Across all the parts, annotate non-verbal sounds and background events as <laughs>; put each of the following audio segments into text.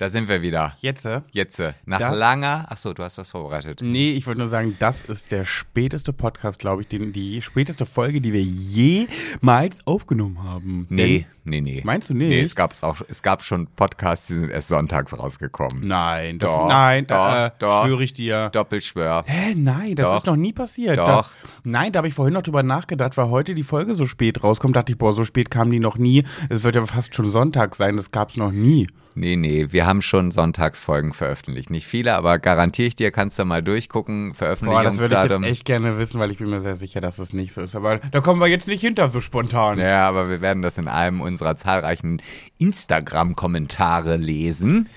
Da sind wir wieder. Jetzt? äh? Jetzt, äh, nach Das- langer. Achso, du hast das vorbereitet. Nee, ich wollte nur sagen, das ist der späteste Podcast, glaube ich, den, die späteste Folge, die wir jemals aufgenommen haben. Nee, nee, nee. Meinst du nicht? Nee, es gab, auch, es gab schon Podcasts, die sind erst sonntags rausgekommen. Denn, nein, das, Doch, nein, doch, äh, doch. schwöre ich dir. Doppelschwör. Hä, nein, das Doch. ist noch nie passiert. Doch. Da, nein, da habe ich vorhin noch drüber nachgedacht, weil heute die Folge so spät rauskommt. Dachte ich, boah, so spät kam die noch nie. Es wird ja fast schon Sonntag sein, das gab es noch nie. Nee, nee, wir haben schon Sonntagsfolgen veröffentlicht. Nicht viele, aber garantiere ich dir, kannst du mal durchgucken. Boah, das würde ich Veröffentlichungsdatum. jetzt echt gerne wissen, weil ich bin mir sehr sicher, dass es nicht so ist. Aber da kommen wir jetzt nicht hinter so spontan. Ja, aber wir werden das in einem unserer zahlreichen Instagram-Kommentare lesen.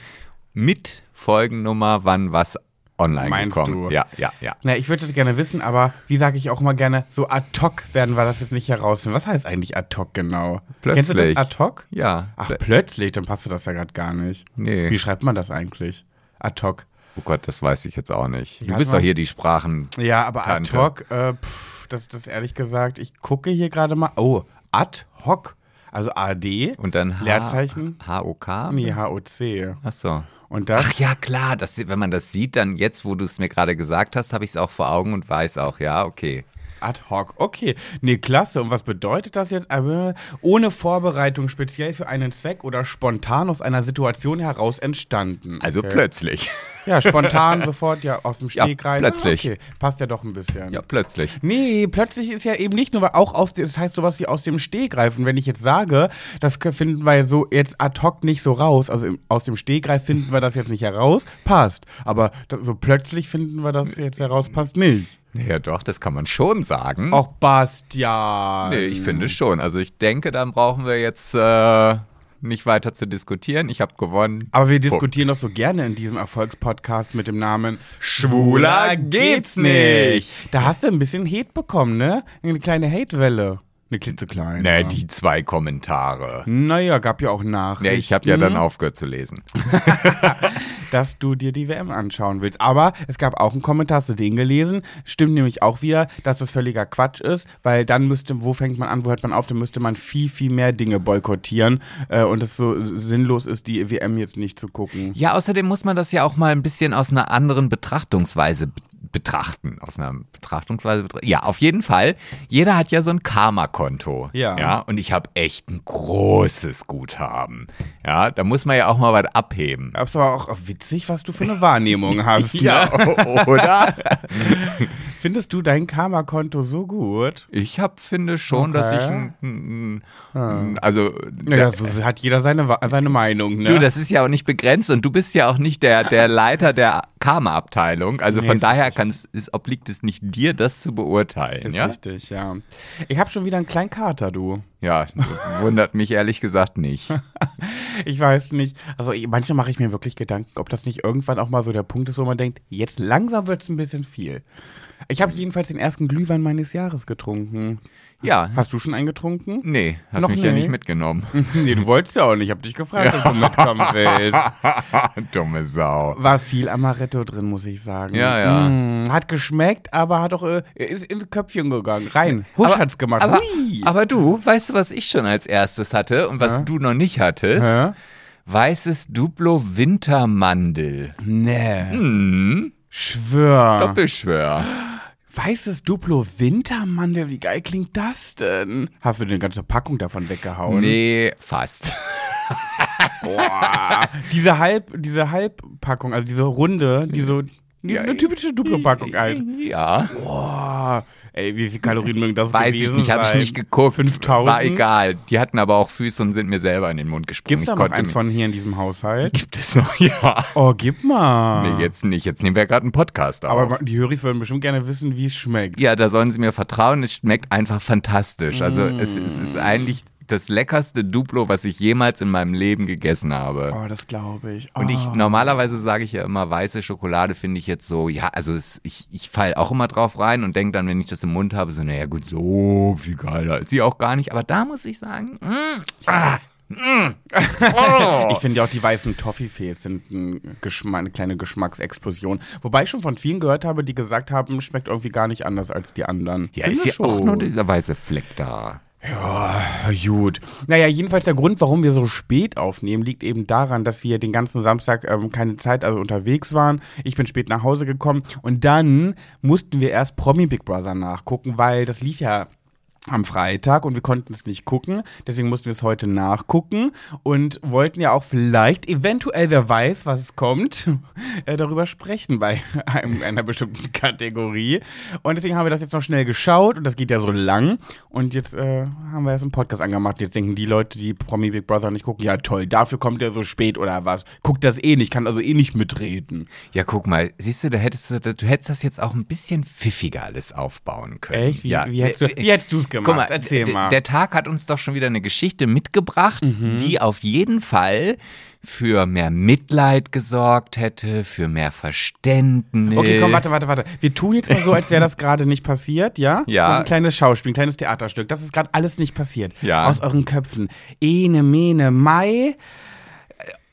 Mit Folgennummer, wann was online Meinst gekommen. du? Ja, ja, ja. Na, ich würde das gerne wissen, aber wie sage ich auch immer gerne, so ad hoc werden wir das jetzt nicht herausfinden. Was heißt eigentlich ad hoc genau? Kennst du das Plötzlich. ad hoc? Ja. Ach, plötzlich, dann passt du das ja gerade gar nicht. Nee. Wie schreibt man das eigentlich? Ad hoc. Oh Gott, das weiß ich jetzt auch nicht. Du Ja, bist doch hier die Sprachen. Ja, aber ad hoc, äh, pff, das, das ehrlich gesagt, ich gucke hier gerade mal. Oh, ad hoc. Also AD. Und dann H Leerzeichen? H-O-K? Nee, HOC. Ach so. Und das. Ach ja, klar, das, wenn man das sieht, dann jetzt, wo du es mir gerade gesagt hast, habe ich es auch vor Augen und weiß auch, ja, okay. Ad hoc, okay. Nee, klasse. Und was bedeutet das jetzt? Aber ohne Vorbereitung, speziell für einen Zweck oder spontan aus einer Situation heraus entstanden. Also okay. plötzlich. Ja, spontan <laughs> sofort, ja, aus dem Ja, Stegreif. plötzlich. Ah, Okay, passt ja doch ein bisschen. Ja, plötzlich. Nee, plötzlich ist ja eben nicht nur, weil auch aus dem, das heißt sowas wie aus dem Stegreif. Und wenn ich jetzt sage, das finden wir so jetzt ad hoc nicht so raus, also im, aus dem Stegreif finden wir das jetzt nicht heraus, passt. Aber so plötzlich finden wir das jetzt heraus, passt nicht. Ja, doch, das kann man schon sagen. Och, Bastian. Nee, ich finde schon. Also ich denke, dann brauchen wir jetzt äh, nicht weiter zu diskutieren. Ich habe gewonnen. Aber wir diskutieren doch so gerne in diesem Erfolgspodcast mit dem Namen Schwuler geht's nicht. Da hast du ein bisschen Hate bekommen, ne? Eine kleine Hatewelle. Eine klitzekleine. Ne, die zwei Kommentare. Naja, gab ja auch Nachrichten. Ja, ich habe ja dann aufgehört zu lesen. <laughs> <laughs> dass du dir die WM anschauen willst. Aber es gab auch einen Kommentar, hast du den gelesen? Stimmt nämlich auch wieder, dass das völliger Quatsch ist, weil dann müsste, wo fängt man an, wo hört man auf, dann müsste man viel, viel mehr Dinge boykottieren äh, und es so sinnlos ist, die WM jetzt nicht zu gucken. Ja, außerdem muss man das ja auch mal ein bisschen aus einer anderen Betrachtungsweise betrachten. Aus einer Betrachtungsweise. betra- Ja, auf jeden Fall. Jeder hat ja so ein Karma-Konto. Ja. ja. Und ich habe echt ein großes Guthaben. Ja, da muss man ja auch mal was abheben. Aber es war auch witzig, was du für eine Wahrnehmung <laughs> hast. Ja, Ne? oder? <laughs> Findest du dein Karma-Konto so gut? Ich hab, finde schon, dass ich Okay. ein, ein, ein also Naja, so hat jeder seine, seine Meinung, ne? Du, das ist ja auch nicht begrenzt und du bist ja auch nicht der, der Leiter der Karma-Abteilung. Also Nee, von daher kann, es- obliegt es nicht dir, das zu beurteilen. ist ja? richtig, ja. Ich habe schon wieder einen kleinen Kater, du. ja, wundert mich ehrlich gesagt nicht. <laughs> Ich weiß nicht. Also manchmal mache ich mir wirklich Gedanken, ob das nicht irgendwann auch mal so der Punkt ist, wo man denkt, jetzt langsam wird es ein bisschen viel. Ich habe jedenfalls den ersten Glühwein meines Jahres getrunken. Ja, Hast du schon einen getrunken? nee, hast Noch mich ja nicht? mitgenommen. <laughs> nee, du wolltest ja auch nicht. Ich habe dich gefragt, ob du <laughs> mitkommen willst. <laughs> Dumme Sau. War viel Amaretto drin, muss ich sagen. Ja, ja. Mm, hat geschmeckt, aber hat auch äh, ist ins Köpfchen gegangen. Rein. Husch Aber- hat's gemacht. Aber, aber du, weißt du, was ich schon als erstes hatte und was Hä? du noch nicht hattest? Hä? Weißes Duplo Wintermandel. nee. Hm, Schwör. Doppelschwör. Weißes Duplo Wintermandel, wie geil klingt das denn? Hast du die ganze Packung davon weggehauen? Nee, fast. <laughs> Boah. diese Halb, diese Halbpackung, also diese Runde, die so, die, eine typische Duplo-Packung halt. Ja. Boah. Ey, wie viele Kalorien mögen das Weiß ich gewesen nicht, habe ich nicht geguckt. 5000? War egal. Die hatten aber auch Füße und sind mir selber in den Mund gesprungen. Gibt's da Ich noch mich- von hier in diesem Haushalt? Gibt es noch? <laughs> Ja. Oh, gib mal. Nee, jetzt nicht. Jetzt nehmen wir gerade einen Podcast auf. Aber die Höris würden bestimmt gerne wissen, wie es schmeckt. ja, da sollen sie mir vertrauen. Es schmeckt einfach fantastisch. Also Mm. es, es ist eigentlich das leckerste Duplo, was ich jemals in meinem Leben gegessen habe. Oh, das glaube ich. Oh. Und ich normalerweise sage ich ja immer, weiße Schokolade finde ich jetzt so, ja, also es, ich, ich falle auch immer drauf rein und denke dann, wenn ich das im Mund habe, so, naja gut, so viel geiler ist sie auch gar nicht. Aber da muss ich sagen, mm, ah, mm, <laughs> Ich finde ja auch die weißen Toffifees sind ein Geschma eine kleine Geschmacksexplosion. Wobei ich schon von vielen gehört habe, die gesagt haben, schmeckt irgendwie gar nicht anders als die anderen. Ja, Finde ist ja schon. auch nur dieser weiße Fleck da. Ja, gut. Naja, jedenfalls der Grund, warum wir so spät aufnehmen, liegt eben daran, dass wir den ganzen Samstag ähm, keine Zeit, also unterwegs waren. Ich bin spät nach Hause gekommen und dann mussten wir erst Promi Big Brother nachgucken, weil das lief ja am Freitag und wir konnten es nicht gucken. Deswegen mussten wir es heute nachgucken und wollten ja auch vielleicht, eventuell, wer weiß, was es kommt, <laughs> äh, darüber sprechen bei <laughs> einem, einer bestimmten Kategorie. Und deswegen haben wir das jetzt noch schnell geschaut und das geht ja so lang. Und jetzt äh, haben wir erst einen Podcast angemacht. Jetzt denken die Leute, die Promi Big Brother nicht gucken, ja toll, dafür kommt er so spät oder was. Guckt das eh nicht, kann also eh nicht mitreden. Ja, guck mal, siehst du, da hättest du, du hättest das jetzt auch ein bisschen pfiffiger alles aufbauen können. Echt? Wie, ja. wie hättest du wie hättest du's gemacht? Guck mal, Erzähl mal. Mhm. der Tag hat uns doch schon wieder eine Geschichte mitgebracht, die auf jeden Fall für mehr Mitleid gesorgt hätte, für mehr Verständnis. Okay, komm, warte, warte, warte. Wir tun jetzt mal so, als wäre das gerade nicht passiert, ja? <laughs> Ja. Ein kleines Schauspiel, ein kleines Theaterstück. Das ist gerade alles nicht passiert. Ja. Aus euren Köpfen. Ene, mene, mai. Äh,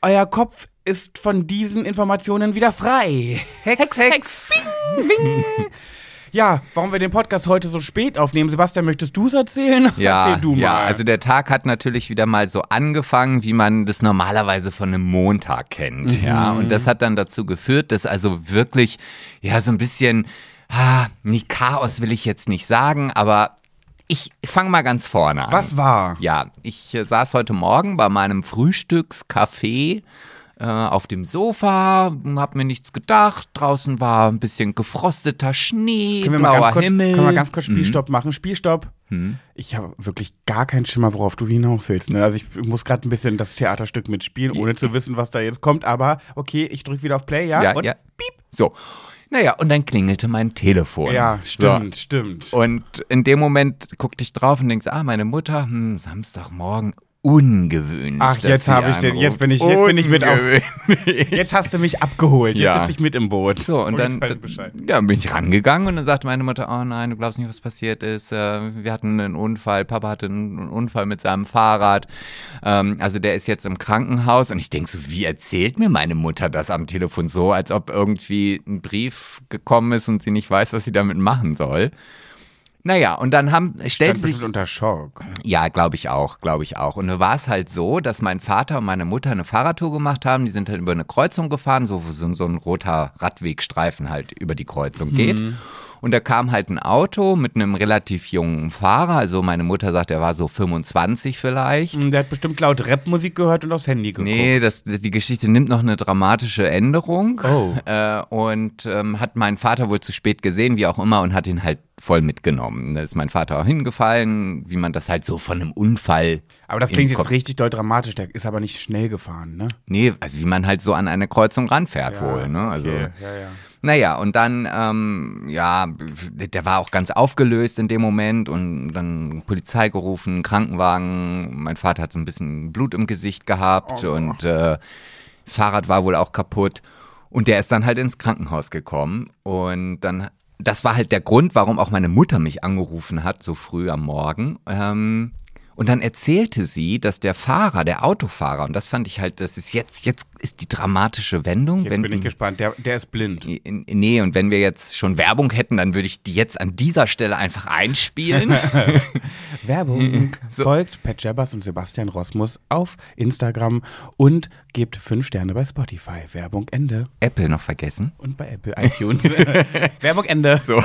Euer Kopf ist von diesen Informationen wieder frei. Hex, Hex. Bing, bing. <laughs> Ja, warum wir den Podcast heute so spät aufnehmen. Sebastian, möchtest du es erzählen? <laughs> Ja, Erzähl du mal. ja, also der Tag hat natürlich wieder mal so angefangen, wie man das normalerweise von einem Montag kennt, Mhm. ja. Und das hat dann dazu geführt, dass also wirklich, ja, so ein bisschen, ah, nie Chaos will ich jetzt nicht sagen, aber ich fange mal ganz vorne an. Was war? Ja, ich äh, saß heute Morgen bei meinem Frühstückscafé äh, auf dem Sofa, hab mir nichts gedacht. Draußen war ein bisschen gefrosteter Schnee, Können wir, mal blauer ganz kurz, Himmel. können wir ganz kurz Spielstopp machen? Spielstopp. Hm? Ich habe wirklich gar keinen Schimmer, worauf du hinaus willst. Ne? Also ich muss gerade ein bisschen das Theaterstück mitspielen, ohne zu wissen, was da jetzt kommt. Aber okay, ich drücke wieder auf Play, ja? ja, Und- ja, piep. So. Naja, und dann klingelte mein Telefon. Ja, stimmt, stimmt. Und in dem Moment guckte ich drauf und denkst, ah, meine Mutter, hm, Samstagmorgen, ungewöhnlich. Ach, jetzt habe ich den- jetzt bin ich- jetzt bin ich mit auf-. Jetzt hast du mich abgeholt. Jetzt Ja. sitze ich mit im Boot. So, und dann, ich weiß Bescheid. ja, bin ich rangegangen und dann sagte meine Mutter, oh nein, du glaubst nicht, was passiert ist. Äh, Wir hatten einen Unfall, Papa hatte einen Unfall mit seinem Fahrrad. Ähm, Also der ist jetzt im Krankenhaus und ich denke so, wie erzählt mir meine Mutter das am Telefon so, als ob irgendwie ein Brief gekommen ist und sie nicht weiß, was sie damit machen soll. Naja, und dann haben, stellte Stand sich, unter Schock. ja, glaube ich auch, glaube ich auch. Und da war es halt so, dass mein Vater und meine Mutter eine Fahrradtour gemacht haben. Die sind halt über eine Kreuzung gefahren, so so, so ein roter Radwegstreifen halt über die Kreuzung geht. Und da kam halt ein Auto mit einem relativ jungen Fahrer. Also meine Mutter sagt, er war so 25 vielleicht. Hm, Der hat bestimmt laut Rapmusik gehört und aufs Handy geguckt. Nee, das, die Geschichte nimmt noch eine dramatische Änderung. Oh. Äh, und ähm, hat meinen Vater wohl zu spät gesehen, wie auch immer, und hat ihn halt voll mitgenommen. Da ist mein Vater auch hingefallen, wie man das halt so von einem Unfall. Aber das klingt jetzt richtig doll dramatisch. Der ist aber nicht schnell gefahren, ne? Nee, also wie man halt so an eine Kreuzung ranfährt wohl, ne? Also. okay. ja, ja. Naja, und dann, ähm, ja, der war auch ganz aufgelöst in dem Moment und dann Polizei gerufen, Krankenwagen. Mein Vater hat so ein bisschen Blut im Gesicht gehabt Oh. und äh, das Fahrrad war wohl auch kaputt. Und der ist dann halt ins Krankenhaus gekommen und dann, das war halt der Grund, warum auch meine Mutter mich angerufen hat, so früh am Morgen. Ähm, und dann erzählte sie, dass der Fahrer, der Autofahrer, und das fand ich halt, das ist jetzt, jetzt ist die dramatische Wendung. Jetzt bin ich gespannt. Der, der ist blind. Nee, und wenn wir jetzt schon Werbung hätten, dann würde ich die jetzt an dieser Stelle einfach einspielen. <laughs> <laughs> Werbung. Folgt Pat Jabbers und Sebastian Rosmus auf Instagram und gebt fünf Sterne bei Spotify. Werbung Ende. Apple noch vergessen. Und bei Apple iTunes. <laughs> Werbung Ende. So.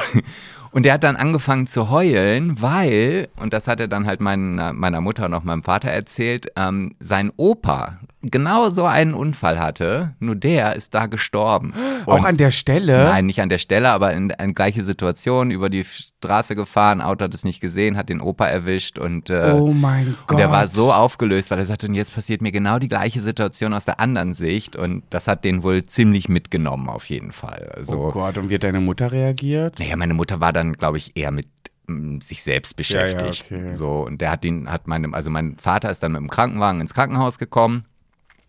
Und der hat dann angefangen zu heulen, weil, und das hat er dann halt meiner, meiner Mutter und auch meinem Vater erzählt, ähm, sein Opa genau so einen Unfall hatte, nur der ist da gestorben. Auch Und- an der Stelle. Nein, nicht an der Stelle, aber in, in gleiche Situation, über die Straße gefahren, Auto hat es nicht gesehen, hat den Opa erwischt und, äh, Oh mein Gott. und der war so aufgelöst, weil er sagte, und jetzt passiert mir genau die gleiche Situation aus der anderen Sicht und das hat den wohl ziemlich mitgenommen auf jeden Fall. Also, Oh Gott, und wie hat deine Mutter reagiert? naja, meine Mutter war dann, glaube ich, eher mit mm, sich selbst beschäftigt. Ja, ja, okay. So, und der hat ihn, hat meine, also mein Vater ist dann mit dem Krankenwagen ins Krankenhaus gekommen.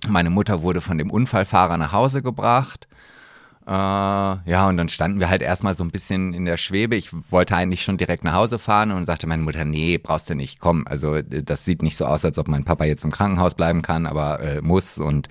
Meine Mutter wurde von dem Unfallfahrer nach Hause gebracht. Äh, ja, und dann standen wir halt erstmal so ein bisschen in der Schwebe. Ich wollte eigentlich schon direkt nach Hause fahren und sagte meine Mutter, nee, brauchst du nicht, komm. Also das sieht nicht so aus, als ob mein Papa jetzt im Krankenhaus bleiben kann, aber äh, muss und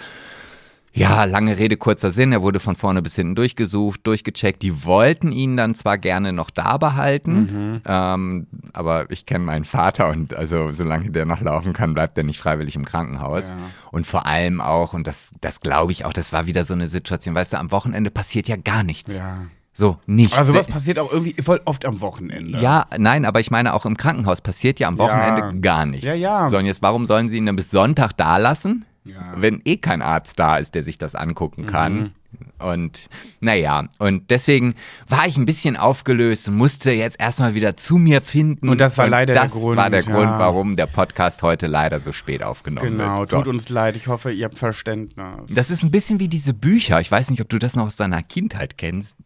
ja, lange Rede, kurzer Sinn. Er wurde von vorne bis hinten durchgesucht, durchgecheckt. Die wollten ihn dann zwar gerne noch da behalten, mhm. ähm, aber ich kenne meinen Vater und also solange der noch laufen kann, bleibt er nicht freiwillig im Krankenhaus. Ja. Und vor allem auch, und das, das glaube ich auch, das war wieder so eine Situation, weißt du, am Wochenende passiert ja gar nichts. Ja. So, nichts. Also was passiert auch irgendwie voll oft am Wochenende. Ja, nein, aber ich meine, auch im Krankenhaus passiert ja am Wochenende ja. gar nichts. Ja, ja. So, und jetzt, warum sollen sie ihn dann bis Sonntag da lassen? Ja. Wenn eh kein Arzt da ist, der sich das angucken kann. Mhm. Und naja, und deswegen war ich ein bisschen aufgelöst und musste jetzt erstmal wieder zu mir finden. Und das war leider der Grund. Das war der ja. Grund, warum der Podcast heute leider so spät aufgenommen genau, wird. Genau, tut uns leid. Ich hoffe, ihr habt Verständnis. Das ist ein bisschen wie diese Bücher. Ich weiß nicht, ob du das noch aus deiner Kindheit kennst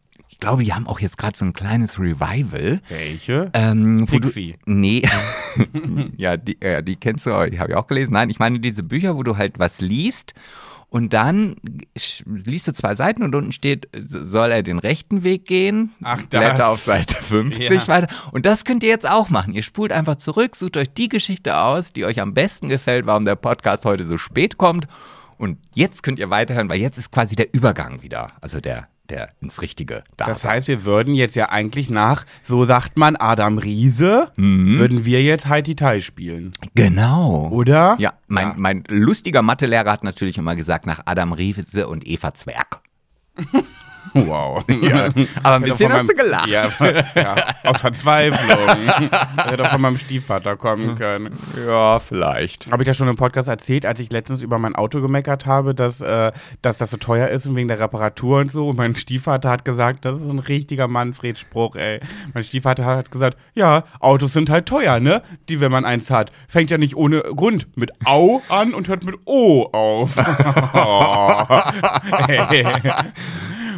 ich glaube, die haben auch jetzt gerade so ein kleines Revival. Welche? Ähm, Pixie. Du, nee. <laughs> <laughs> ja, die, äh, die kennst du, die habe ich auch gelesen. Nein, ich meine diese Bücher, wo du halt was liest und dann liest du zwei Seiten und unten steht, soll er den rechten Weg gehen? Ach, das. Blätter auf Seite <laughs> 50 ja. weiter. Und das könnt ihr jetzt auch machen. Ihr spult einfach zurück, sucht euch die Geschichte aus, die euch am besten gefällt, warum der Podcast heute so spät kommt. Und jetzt könnt ihr weiterhören, weil jetzt ist quasi der Übergang wieder. Also der der ins Richtige da Das heißt, wir würden jetzt ja eigentlich nach, so sagt man, Adam Riese, mhm. würden wir jetzt Heidi Tai spielen. Genau. Oder? Ja, mein, ja. mein lustiger Mathelehrer hat natürlich immer gesagt, nach Adam Riese und Eva Zwerg. <laughs> Wow. <laughs> Ja, aber ein bisschen hast du gelacht. Ja, ja, aus Verzweiflung. Hätte doch von meinem Stiefvater kommen können. Ja, vielleicht. Habe ich ja schon im Podcast erzählt, als ich letztens über mein Auto gemeckert habe, dass, äh, dass das so teuer ist und wegen der Reparatur und so. Und mein Stiefvater hat gesagt, das ist ein richtiger Manfred-Spruch, ey. Mein Stiefvater hat gesagt, ja, Autos sind halt teuer, ne? Die, wenn man eins hat. Fängt ja nicht ohne Grund mit Au an und hört mit O auf. <laughs> <laughs> oh. hey.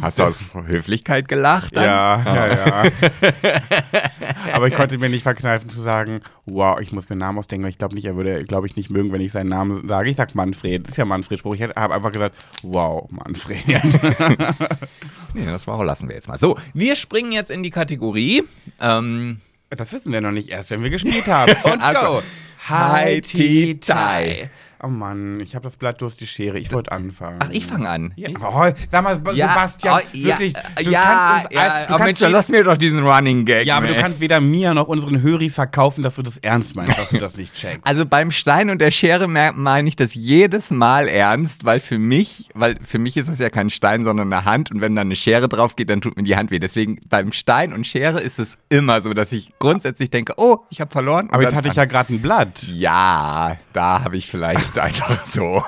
Hast du aus Höflichkeit gelacht? Dann? Ja, ja, ja. <laughs> Aber ich konnte mir nicht verkneifen zu sagen, wow, ich muss mir einen Namen ausdenken. Ich glaube nicht, er würde, glaube ich, nicht mögen, wenn ich seinen Namen sage. Ich sag Manfred. Das ist ja Manfred-Spruch. Ich habe einfach gesagt, wow, Manfred. <laughs> nee, das war, lassen wir jetzt mal. So, wir springen jetzt in die Kategorie. Ähm, das wissen wir noch nicht erst, wenn wir gespielt haben. <laughs> Und also, go. Hi, Tea, Tai. Oh Mann, ich habe das Blatt durch die Schere. Ich wollte anfangen. Ach, ich fange an. Ja. Oh, sag mal, ja, Sebastian, oh, wirklich, du ja, kannst uns... Ja, du oh, Mensch, lass mir doch diesen Running Gag. Ja, aber ey. du kannst weder mir noch unseren Höris verkaufen, dass du das ernst meinst, dass du das nicht checkst. <laughs> Also beim Stein und der Schere meine ich das jedes Mal ernst, weil für mich, weil für mich ist das ja kein Stein, sondern eine Hand und wenn da eine Schere drauf geht, dann tut mir die Hand weh. Deswegen beim Stein und Schere ist es immer so, dass ich grundsätzlich denke, oh, ich habe verloren. Aber jetzt hatte ich ja gerade ein Blatt. Ja, da habe ich vielleicht einfach so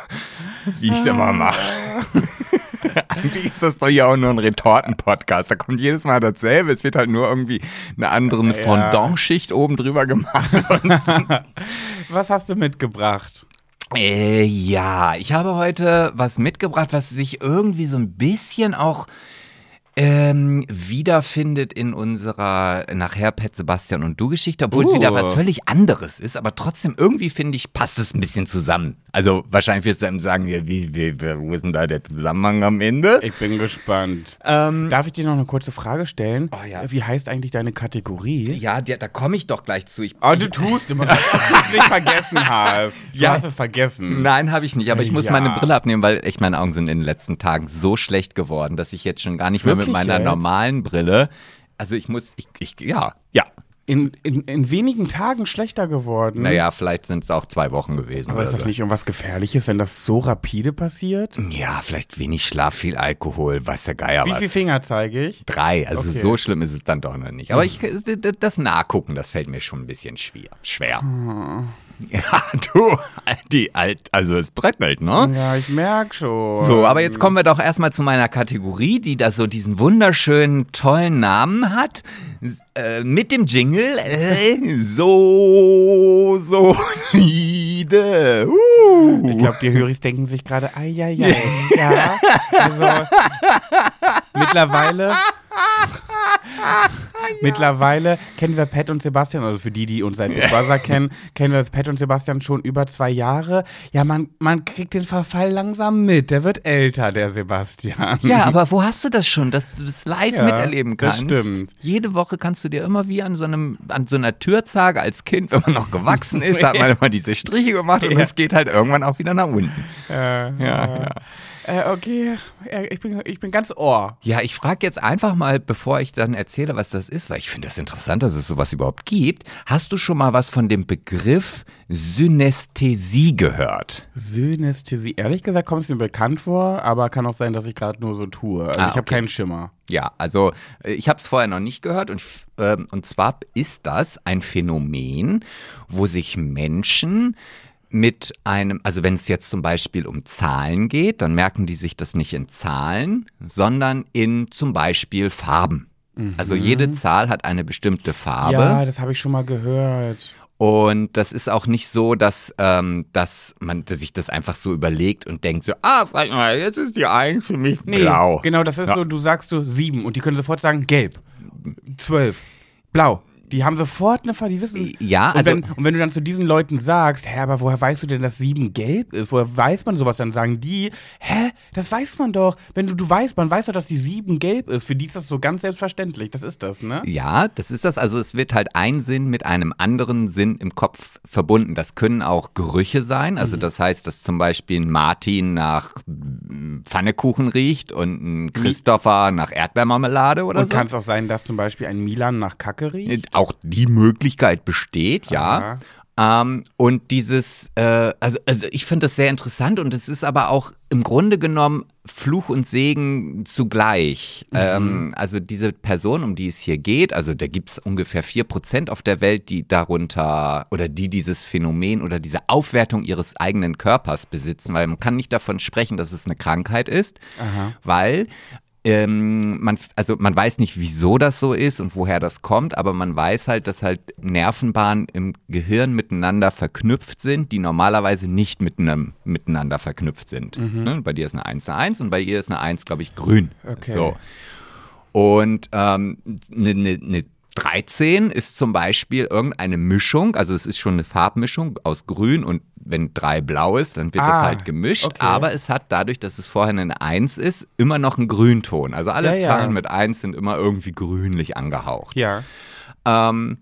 wie ich es immer mache. <laughs> Eigentlich ist das doch ja auch nur ein Retorten-Podcast. Da kommt jedes Mal dasselbe. Es wird halt nur irgendwie eine andere ja. Fondant-Schicht oben drüber gemacht. <laughs> was hast du mitgebracht? Äh, ja, ich habe heute was mitgebracht, was sich irgendwie so ein bisschen auch ähm, wiederfindet in unserer nachher Pet Sebastian und du Geschichte, obwohl uh. es wieder was völlig anderes ist, aber trotzdem irgendwie finde ich, passt es ein bisschen zusammen. Also wahrscheinlich wirst du einem sagen, ja, wie, wie, wo ist denn da der Zusammenhang am Ende? Ich bin gespannt. Ähm, Darf ich dir noch eine kurze Frage stellen? Oh, ja. Wie heißt eigentlich deine Kategorie? Ja, die, da komme ich doch gleich zu. Ich, oh, du tust immer, dass du es nicht <laughs> vergessen hast. Du ja. hast es vergessen. Nein, habe ich nicht, aber ich muss ja. meine Brille abnehmen, weil echt meine Augen sind in den letzten Tagen so schlecht geworden, dass ich jetzt schon gar nicht Wirklich mehr mit meiner jetzt? normalen Brille also ich muss, ich, ich ja, ja, in, in, in wenigen Tagen schlechter geworden. Naja, vielleicht sind es auch zwei Wochen gewesen. Aber ist das so. nicht irgendwas Gefährliches, wenn das so rapide passiert? Ja, vielleicht wenig Schlaf, viel Alkohol, weiß der Geier Wie was. viele Finger zeige ich? Drei, also okay. so schlimm ist es dann doch noch nicht. Aber ich, das Nachgucken, das fällt mir schon ein bisschen schwer. schwer. Hm. <laughs> Ja, du, die alt, also es bröckelt, ne? Ja, ich merk schon. So, aber jetzt kommen wir doch erstmal zu meiner Kategorie, die da so diesen wunderschönen, tollen Namen hat. Äh, mit dem Jingle. Äh, <laughs> so solide. Uh. Ich glaube, die Höris denken sich gerade, ai, ai, ai. ja, also <laughs> mittlerweile <laughs> Mittlerweile kennen wir Pat und Sebastian, also für die, die uns seit Big Brother kennen, kennen wir Pat und Sebastian schon über zwei Jahre. Ja, man, man kriegt den Verfall langsam mit. Der wird älter, der Sebastian. Ja, aber wo hast du das schon, dass du das live Ja, miterleben das kannst? stimmt. Jede Woche kannst du dir immer wie an so einem, an so einer Türzage als Kind, wenn man noch gewachsen ist, da hat man <laughs> immer diese Striche gemacht und Ja. es geht halt irgendwann auch wieder nach unten. Äh, Ja, ja. Äh, okay, äh, ich bin, ich bin ganz Ohr. Ja, ich frage jetzt einfach mal, bevor ich dann erzähle, was das ist, weil ich finde das interessant, dass es sowas überhaupt gibt. Hast du schon mal was von dem Begriff Synästhesie gehört? Synästhesie. Ehrlich gesagt kommt es mir bekannt vor, aber kann auch sein, dass ich gerade nur so tue. Also Ah, ich habe okay. keinen Schimmer. Ja, also äh, ich habe es vorher noch nicht gehört und, ähm, und zwar ist das ein Phänomen, wo sich Menschen mit einem, also wenn es jetzt zum Beispiel um Zahlen geht, dann merken die sich das nicht in Zahlen, sondern in zum Beispiel Farben. Also jede Zahl hat eine bestimmte Farbe. Ja, das habe ich schon mal gehört. Und das ist auch nicht so, dass, ähm, dass man dass sich das einfach so überlegt und denkt so, ah, warte mal, jetzt ist die Eins für mich Nee, blau. genau, das ist Ja. so, du sagst so sieben und die können sofort sagen gelb, zwölf, blau. Die haben sofort eine Farbe, die wissen. Ja, und, also- wenn, und wenn du dann zu diesen Leuten sagst, hä, aber woher weißt du denn, dass sieben gelb ist? Woher weiß man sowas? Dann sagen die, hä, das weiß man doch. Wenn du, du weißt, man weiß doch, dass die sieben gelb ist. Für die ist das so ganz selbstverständlich. Das ist das, ne? Ja, das ist das. Also es wird halt ein Sinn mit einem anderen Sinn im Kopf verbunden. Das können auch Gerüche sein. Mhm. Also das heißt, dass zum Beispiel ein Martin nach Pfannekuchen riecht und ein Christopher nach Erdbeermarmelade oder Und so. kann es auch sein, dass zum Beispiel ein Milan nach Kacke riecht? Auch die Möglichkeit besteht, ja. Ähm, und dieses, äh, also, also ich finde das sehr interessant und es ist aber auch im Grunde genommen Fluch und Segen zugleich. Ähm, also diese Person, um die es hier geht, also da gibt es ungefähr 4% auf der Welt, die darunter oder die dieses Phänomen oder diese Aufwertung ihres eigenen Körpers besitzen, weil man kann nicht davon sprechen, dass es eine Krankheit ist, weil ähm, man, also man weiß nicht, wieso das so ist und woher das kommt, aber man weiß halt, dass halt Nervenbahnen im Gehirn miteinander verknüpft sind, die normalerweise nicht mit einem, miteinander verknüpft sind. Ne? Bei dir ist eine 1 eine 1 und bei ihr ist eine 1, glaube ich, grün. Okay. So. Und ähm, eine ne, ne 13 ist zum Beispiel irgendeine Mischung, also es ist schon eine Farbmischung aus grün und wenn 3 blau ist, dann wird Ah, halt gemischt, okay. aber es hat dadurch, dass es vorher eine 1 ist, immer noch einen Grünton. Also alle Ja, ja. Zahlen mit 1 sind immer irgendwie grünlich angehaucht. Ja. Ähm,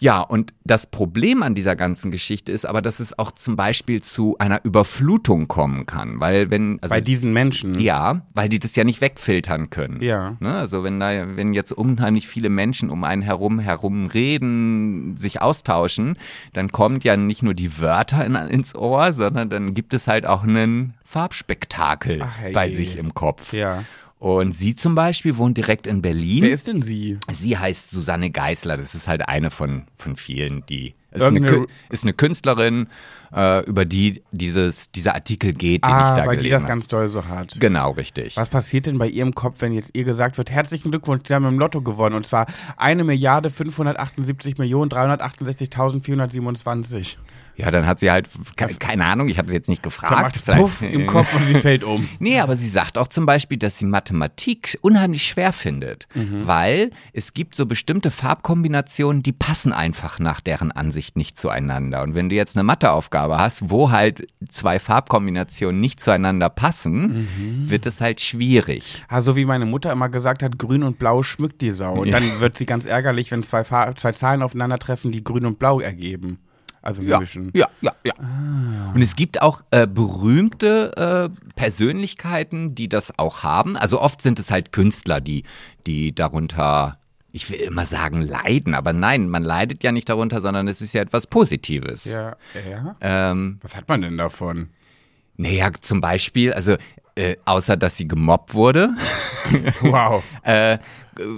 ja, und das Problem an dieser ganzen Geschichte ist aber, dass es auch zum Beispiel zu einer Überflutung kommen kann, weil wenn also Bei diesen Menschen. ja, weil die das ja nicht wegfiltern können. Ja. Ne? Also wenn da, wenn jetzt unheimlich viele Menschen um einen herum herum reden, sich austauschen, dann kommt ja nicht nur die Wörter in, ins Ohr, sondern dann gibt es halt auch einen Farbspektakel Ach, herrje. bei sich im Kopf. Ja. Und sie zum Beispiel wohnt direkt in Berlin. Wer ist denn sie? Sie heißt Susanne Geißler. Das ist halt eine von, von vielen, die. Ist eine, ist eine Künstlerin, äh, über die dieses, dieser Artikel geht, den ich Ah, da weil die das habe. ganz doll so hat. Genau, richtig. Was passiert denn bei ihrem Kopf, wenn jetzt ihr gesagt wird, herzlichen Glückwunsch, Sie haben im Lotto gewonnen und zwar 1 Milliarde 578 Millionen 368.427. Ja, dann hat sie halt, ke keine Ahnung, ich habe sie jetzt nicht Da gefragt. macht Puff im Kopf und sie <laughs> fällt um. Nee, aber sie sagt auch zum Beispiel, dass sie Mathematik unheimlich schwer findet, Mhm. weil es gibt so bestimmte Farbkombinationen, die passen einfach nach deren Ansicht nicht zueinander. Und wenn du jetzt eine Matheaufgabe hast, wo halt zwei Farbkombinationen nicht zueinander passen, Mhm. wird es halt schwierig. Ah, so wie meine Mutter immer gesagt hat, grün und blau schmückt die Sau. Und dann wird sie ganz ärgerlich, wenn zwei, zwei Zahlen aufeinandertreffen, die grün und blau ergeben. Also Ja, mischen. ja, ja, ja. Und es gibt auch äh, berühmte äh, Persönlichkeiten, die das auch haben. Also oft sind es halt Künstler, die, die darunter, ich will immer sagen, leiden, aber nein, man leidet ja nicht darunter, sondern es ist ja etwas Positives. Ja. ja. Ähm, Was hat man denn davon? naja, zum Beispiel, also äh, außer dass sie gemobbt wurde, <laughs> Wow. <laughs> äh,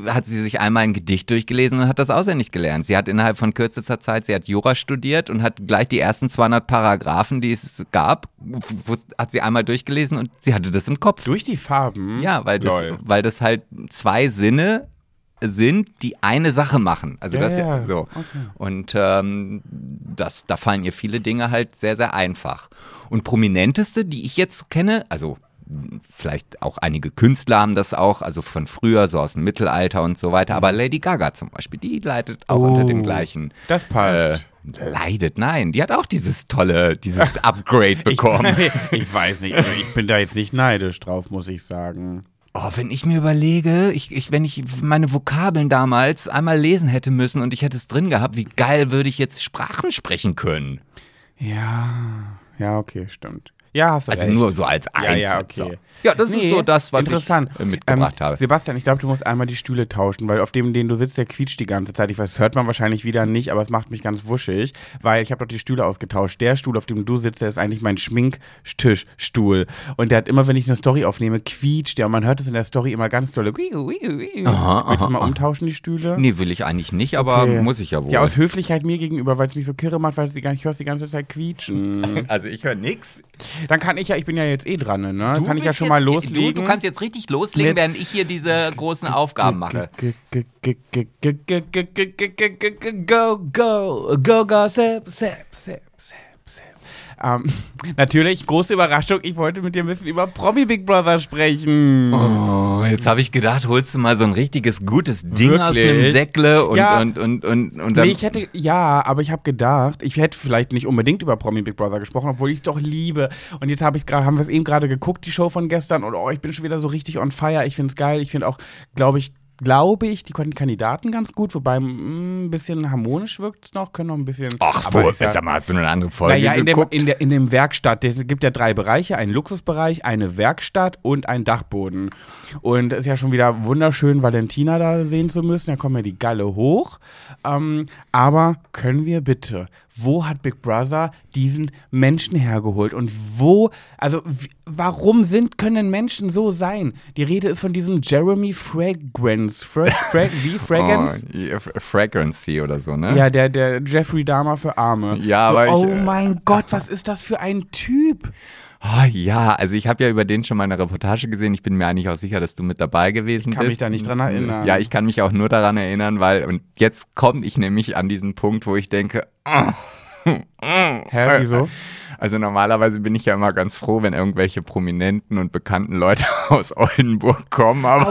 hat sie sich einmal ein Gedicht durchgelesen und hat das auswendig gelernt. Sie hat innerhalb von kürzester Zeit, sie hat Jura studiert und hat gleich die ersten 200 Paragraphen, die es gab, hat sie einmal durchgelesen und sie hatte das im Kopf. Durch die Farben? Ja, weil das, Lol. weil das halt zwei Sinne sind, die eine Sache machen. Also Ja, das ja, so. Und ähm, das, da fallen ihr viele Dinge halt sehr, sehr einfach. Und prominenteste, die ich jetzt kenne, also vielleicht auch einige Künstler haben das auch, also von früher, so aus dem Mittelalter und so weiter. Aber Lady Gaga zum Beispiel, die leidet auch unter dem Oh, gleichen. Das passt. Äh, leidet, nein, die hat auch dieses tolle, dieses <laughs> Upgrade bekommen. <laughs> Ich, ich weiß nicht, also ich bin da jetzt nicht neidisch drauf, muss ich sagen. Oh, wenn ich mir überlege, ich, ich, wenn ich meine Vokabeln damals einmal lesen hätte müssen und ich hätte es drin gehabt, wie geil würde ich jetzt Sprachen sprechen können? Ja, ja, okay, stimmt. Ja, hast du Also recht. nur so als Ja, Einzel. ja, okay. So. Ja, das ist Nee, so das, was interessant. ich äh, mitgebracht ähm, habe. Sebastian, ich glaube, du musst einmal die Stühle tauschen, weil auf dem, den du sitzt, der quietscht die ganze Zeit. Ich weiß, das hört man wahrscheinlich wieder nicht, aber es macht mich ganz wuschig, weil ich habe doch die Stühle ausgetauscht. Der Stuhl, auf dem du sitzt, der ist eigentlich mein Schminktischstuhl. Und der hat immer, wenn ich eine Story aufnehme, quietscht der. Und man hört es in der Story immer ganz dolle. Aha, Willst du aha, mal aha. umtauschen, die Stühle? Nee, will ich eigentlich nicht, aber Okay. muss ich ja wohl. Ja, aus Höflichkeit mir gegenüber, weil es mich so kirre macht, weil ich die hörst die ganze Zeit quietschen. <laughs> also ich höre nix. Dann kann ich ja, ich bin ja jetzt eh dran, ne? Du kann ich ja schon mal loslegen. Du, kannst jetzt richtig loslegen, während ich hier diese großen Aufgaben mache. Go, go, go, go, sip, sip, sip, sip. Ähm, <laughs> natürlich, große Überraschung, ich wollte mit dir ein bisschen über Promi Big Brother sprechen. Oh, jetzt habe ich gedacht, holst du mal so ein richtiges gutes Ding aus Wirklich? einem Säckle und, Ja. und, und, und, und dann. Nee, ich hätte, ja, aber ich habe gedacht, ich hätte vielleicht nicht unbedingt über Promi Big Brother gesprochen, obwohl ich es doch liebe. Und jetzt habe ich gerade, haben wir es eben gerade geguckt, die Show von gestern, und oh, ich bin schon wieder so richtig on fire. Ich finde es geil. Ich finde auch, glaube ich, glaube ich, die konnten Kandidaten ganz gut, wobei mm, ein bisschen harmonisch wirkt es noch, können noch ein bisschen. Ach, aber wo, ist ja- mal, hast du eine andere Folge naja, in dem, in, der, in dem Werkstatt, es gibt ja drei Bereiche, einen Luxusbereich, eine Werkstatt und einen Dachboden. Und es ist ja schon wieder wunderschön, Valentina da sehen zu müssen, da kommen ja die Galle hoch. Ähm, aber können wir bitte, wo hat Big Brother diesen Menschen hergeholt? Und wo, also warum sind, können Menschen so sein? Die Rede ist von diesem Jeremy Fragrance. Fra Fra <laughs> wie? Fragrance? Oh, F- Fragrancy oder so, ne? Ja, der, der Jeffrey Dahmer für Arme. Ja, so, aber ich, Oh äh, mein <laughs> Gott, was ist das für ein Typ? Oh, ja, also ich habe ja über den schon mal eine Reportage gesehen. Ich bin mir eigentlich auch sicher, dass du mit dabei gewesen Kann bist. mich da nicht dran erinnern. Ja, ich kann mich auch nur daran erinnern, weil, und jetzt komme ich nämlich an diesen Punkt, wo ich denke, <laughs> Hä, wieso? Also normalerweise bin ich ja immer ganz froh, wenn irgendwelche prominenten und bekannten Leute <laughs> aus Oldenburg kommen, aber,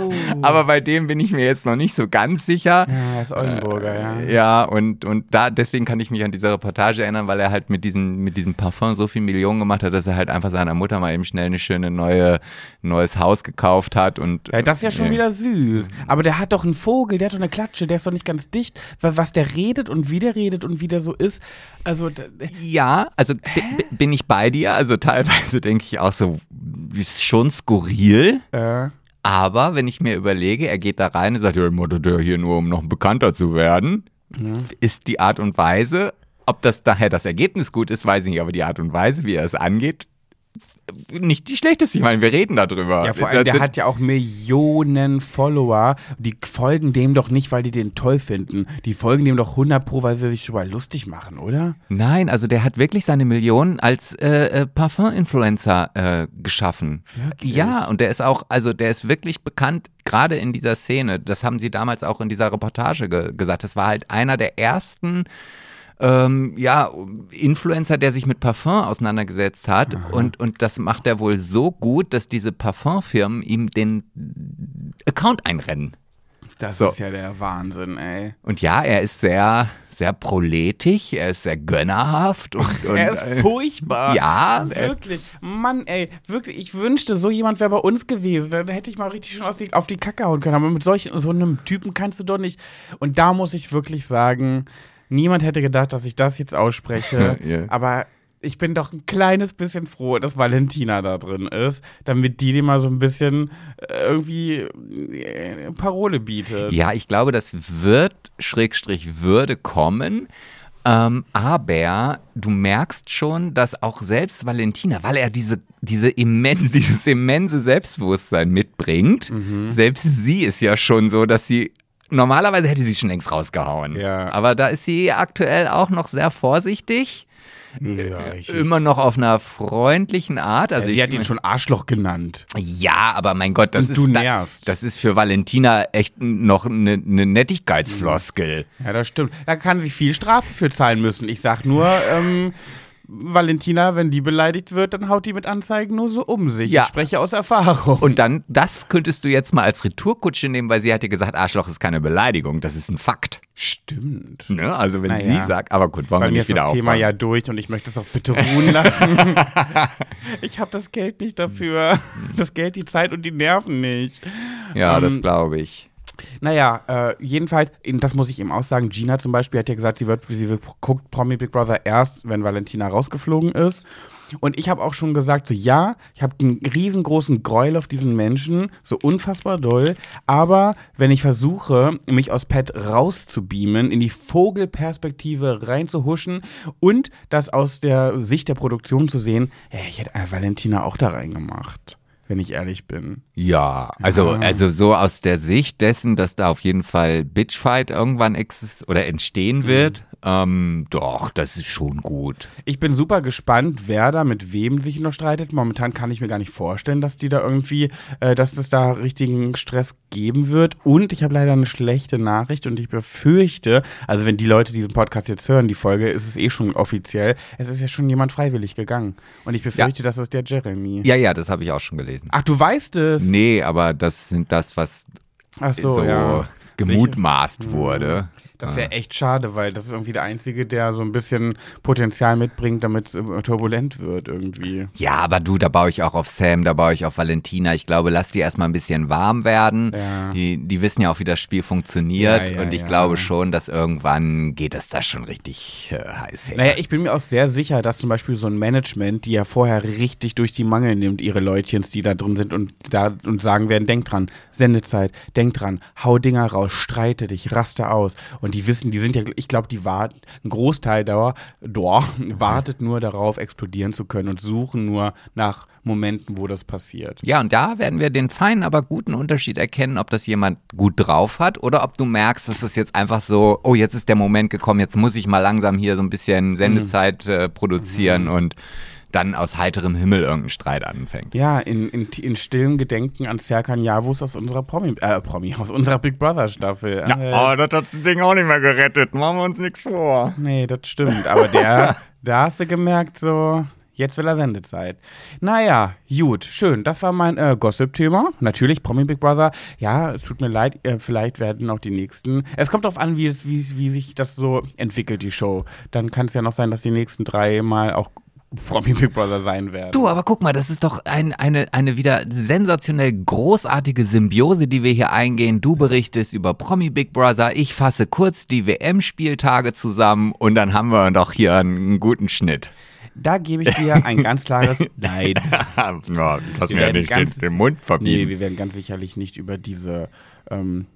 Oh. <laughs> aber bei dem bin ich mir jetzt noch nicht so ganz sicher. Ja, er ist Oldenburger, ja. Ja, und, und da, deswegen kann ich mich an diese Reportage erinnern, weil er halt mit diesem, mit diesem Parfum so viel Millionen gemacht hat, dass er halt einfach seiner Mutter mal eben schnell eine schöne neue, neues Haus gekauft hat und. Ja, das ist ja schon äh, wieder süß. Aber der hat doch einen Vogel, der hat doch eine Klatsche, der ist doch nicht ganz dicht. Was, was der redet und wie der redet und wie der so ist. Also, Ja, also bin ich bei dir. Also teilweise denke ich auch so, ist schon skurril. äh, Aber wenn ich mir überlege, er geht da rein und sagt, ja, ich ja hier nur, um noch bekannter zu werden, ist die Art und Weise, ob das daher das Ergebnis gut ist, weiß ich nicht, aber die Art und Weise, wie er es angeht, nicht die schlechteste. Ich meine, wir reden darüber. ja, vor allem, der hat ja auch Millionen Follower. Die folgen dem doch nicht, weil die den toll finden. Die folgen dem doch 100 pro, weil sie sich drüber lustig machen, oder? Nein, also der hat wirklich seine Millionen als äh, äh, Parfum-Influencer äh, geschaffen. Wirklich? Ja, und der ist auch, also der ist wirklich bekannt, gerade in dieser Szene. Das haben sie damals auch in dieser Reportage ge gesagt. Das war halt einer der ersten ähm, ja, Influencer, der sich mit Parfum auseinandergesetzt hat. Und, und das macht er wohl so gut, dass diese Parfumfirmen ihm den Account einrennen. Das So. ist ja der Wahnsinn, ey. Und ja, er ist sehr, sehr proletisch, er ist sehr gönnerhaft und, <laughs> und er ist furchtbar. Ja, äh, wirklich. Mann, ey, wirklich. Ich wünschte, so jemand wäre bei uns gewesen. Dann hätte ich mal richtig schon auf die, auf die Kacke hauen können. Aber mit solchen, so einem Typen kannst du doch nicht. Und da muss ich wirklich sagen, niemand hätte gedacht, dass ich das jetzt ausspreche. <laughs> Ja. Aber ich bin doch ein kleines bisschen froh, dass Valentina da drin ist, damit die dir mal so ein bisschen äh, irgendwie äh, Parole bietet. ja, ich glaube, das wird, Schrägstrich, würde kommen. Ähm, aber du merkst schon, dass auch selbst Valentina, weil er diese, diese immen, <laughs> dieses immense Selbstbewusstsein mitbringt, Mhm. selbst sie ist ja schon so, dass sie normalerweise hätte sie schon längst rausgehauen. Ja. Aber da ist sie aktuell auch noch sehr vorsichtig, Ja, richtig. immer noch auf einer freundlichen Art. Also ich, die hat ihn schon Arschloch genannt. Ja, aber mein Gott, das ist da, das ist für Valentina echt noch eine ne Nettigkeitsfloskel. Ja, das stimmt. Da kann sie viel Strafe für zahlen müssen. Ich sag nur, ähm, Valentina, wenn die beleidigt wird, dann haut die mit Anzeigen nur so um sich. Ja. Ich spreche aus Erfahrung. Und dann, das könntest du jetzt mal als Retourkutsche nehmen, weil sie hat dir gesagt, Arschloch ist keine Beleidigung, das ist ein Fakt. Stimmt. Ne? Also wenn Naja. sie sagt, aber gut, wollen Bei wir nicht wieder das Thema ja durch und ich möchte es auch bitte ruhen lassen. <laughs> ich habe das Geld nicht dafür. Das Geld, die Zeit und die Nerven nicht. Ja, das Ähm, glaube ich. Naja, äh, jedenfalls, das muss ich eben auch sagen, Gina zum Beispiel hat ja gesagt, sie wird, sie guckt Promi Big Brother erst, wenn Valentina rausgeflogen ist. Und ich habe auch schon gesagt, so ja, ich habe einen riesengroßen Gräuel auf diesen Menschen, so unfassbar doll. Aber wenn ich versuche, mich aus Pet rauszubeamen, in die Vogelperspektive reinzuhuschen und das aus der Sicht der Produktion zu sehen, ey, ich hätte Valentina auch da reingemacht, wenn ich ehrlich bin. Ja, also, Ja. also so aus der Sicht dessen, dass da auf jeden Fall Bitchfight irgendwann exist oder Mhm. entstehen wird, ähm, doch, das ist schon gut. Ich bin super gespannt, wer da mit wem sich noch streitet. Momentan kann ich mir gar nicht vorstellen, dass die da irgendwie, äh, dass es da richtigen Stress geben wird. Und ich habe leider eine schlechte Nachricht und ich befürchte, also wenn die Leute diesen Podcast jetzt hören, die Folge, ist es eh schon offiziell. Es ist ja schon jemand freiwillig gegangen. Und ich befürchte, das ist der Jeremy. Ja, ja, das habe ich auch schon gelesen. Ach, du weißt es. Nee, aber das sind das, was Ach so, so, ja. gemutmaßt wurde. Das wäre echt schade, weil das ist irgendwie der Einzige, der so ein bisschen Potenzial mitbringt, damit es äh, turbulent wird irgendwie. Ja, aber du, da baue ich auch auf Sam, da baue ich auf Valentina. Ich glaube, lass die erstmal ein bisschen warm werden. Ja. Die, die wissen ja auch, wie das Spiel funktioniert. Ja, ja, und ich glaube schon, dass irgendwann geht es da schon richtig äh, heiß her. Naja, ich bin mir auch sehr sicher, dass zum Beispiel so ein Management, die ja vorher richtig durch die Mangel nimmt, ihre Leutchens, die da drin sind und da und sagen werden, denk dran, Sendezeit, denk dran, hau Dinger raus, streite dich, raste aus. Und die wissen, die sind ja, ich glaube, die warten, ein Großteil dauer, dor, wartet nur darauf, explodieren zu können und suchen nur nach Momenten, wo das passiert. Ja, und da werden wir den feinen, aber guten Unterschied erkennen, ob das jemand gut drauf hat oder ob du merkst, dass es jetzt einfach so, oh, jetzt ist der Moment gekommen, jetzt muss ich mal langsam hier so ein bisschen Sendezeit äh, produzieren und dann aus heiterem Himmel irgendein Streit anfängt. Ja, in, in, in stillem Gedenken an Serkan Yavuz aus unserer Promi, äh, Promi, aus unserer Big Brother Staffel. Äh, oh, das hat das Ding auch nicht mehr gerettet. Machen wir uns nichts vor. Nee, das stimmt. Aber der, <laughs> da hast du gemerkt, so, jetzt will er Sendezeit. Naja, gut, schön. Das war mein äh, Gossip-Thema. Natürlich, Promi Big Brother. Ja, es tut mir leid, äh, vielleicht werden auch die nächsten. Es kommt darauf an, wie, es, wie, wie sich das so entwickelt, die Show. Dann kann es ja noch sein, dass die nächsten drei mal auch Promi Big Brother sein werden. Du, aber guck mal, das ist doch ein, eine, eine wieder sensationell großartige Symbiose, die wir hier eingehen. Du berichtest über Promi Big Brother, ich fasse kurz die WM-Spieltage zusammen und dann haben wir doch hier einen guten Schnitt. Da gebe ich dir ein ganz klares <laughs> Nein. ja, lass Wir werden ganz- Mund Nee, wir werden ganz sicherlich nicht über diese ähm,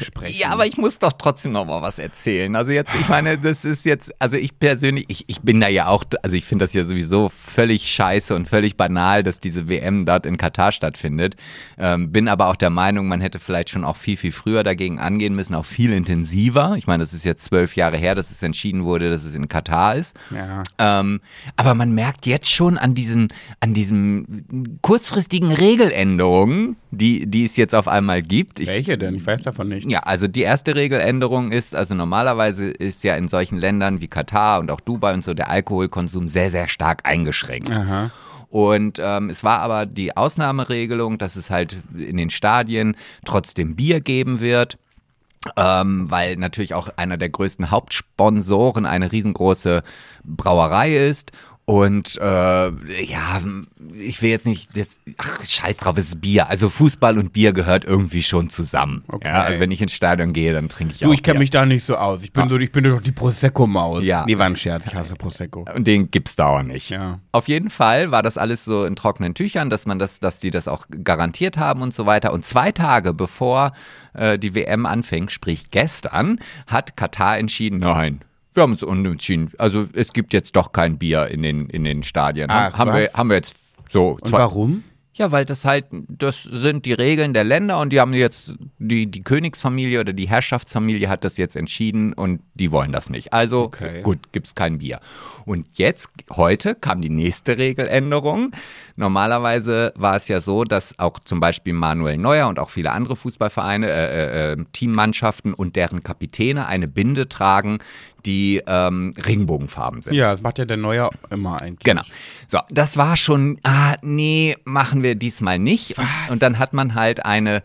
Sprechen. Ja, aber ich muss doch trotzdem noch mal was erzählen. Also jetzt, ich meine, das ist jetzt, also ich persönlich, ich, ich bin da ja auch, also ich finde das ja sowieso völlig scheiße und völlig banal, dass diese WM dort in Katar stattfindet. Ähm, bin aber auch der Meinung, man hätte vielleicht schon auch viel, viel früher dagegen angehen müssen, auch viel intensiver. Ich meine, das ist jetzt zwölf Jahre her, dass es entschieden wurde, dass es in Katar ist. Ja. Ähm, aber man merkt jetzt schon an diesen, an diesen kurzfristigen Regeländerungen, die, die es jetzt auf einmal gibt. Ich Welche denn? Ich weiß davon nicht. ja, also die erste Regeländerung ist, also normalerweise ist ja in solchen Ländern wie Katar und auch Dubai und so der Alkoholkonsum sehr, sehr stark eingeschränkt. Aha. Und ähm, es war aber die Ausnahmeregelung, dass es halt in den Stadien trotzdem Bier geben wird. Ähm, weil natürlich auch einer der größten Hauptsponsoren eine riesengroße Brauerei ist. Und äh, ja, ich will jetzt nicht, das, ach, scheiß drauf, es ist Bier. Also Fußball und Bier gehört irgendwie schon zusammen. Okay. Ja, also wenn ich ins Stadion gehe, dann trinke ich Du, auch ich kenne mich da nicht so aus. Ich bin so, ich bin doch die Prosecco-Maus. Ja. Nee, war ein Scherz. Ich hasse Prosecco. Und den gibt's da auch nicht. Ja. Auf jeden Fall war das alles so in trockenen Tüchern, dass man das, dass die das auch garantiert haben und so weiter. Und zwei Tage bevor äh, die WM anfing, sprich gestern, hat Katar entschieden, nein. Wir haben uns unentschieden. Also es gibt jetzt doch kein Bier in den, in den Stadien. Ach, haben, wir, was? haben wir jetzt so Und warum? Ja, weil das halt, das sind die Regeln der Länder und die haben jetzt, die, die Königsfamilie oder die Herrschaftsfamilie hat das jetzt entschieden und die wollen das nicht. Also Okay. gut, gibt's kein Bier. Und jetzt, heute kam die nächste Regeländerung. Normalerweise war es ja so, dass auch zum Beispiel Manuel Neuer und auch viele andere Fußballvereine, äh, äh, äh, Teammannschaften und deren Kapitäne eine Binde tragen, die ähm, Regenbogenfarben sind. Ja, das macht ja der Neue immer eigentlich. Genau. So, das war schon, ah, nee, machen wir diesmal nicht. Und, und dann hat man halt eine,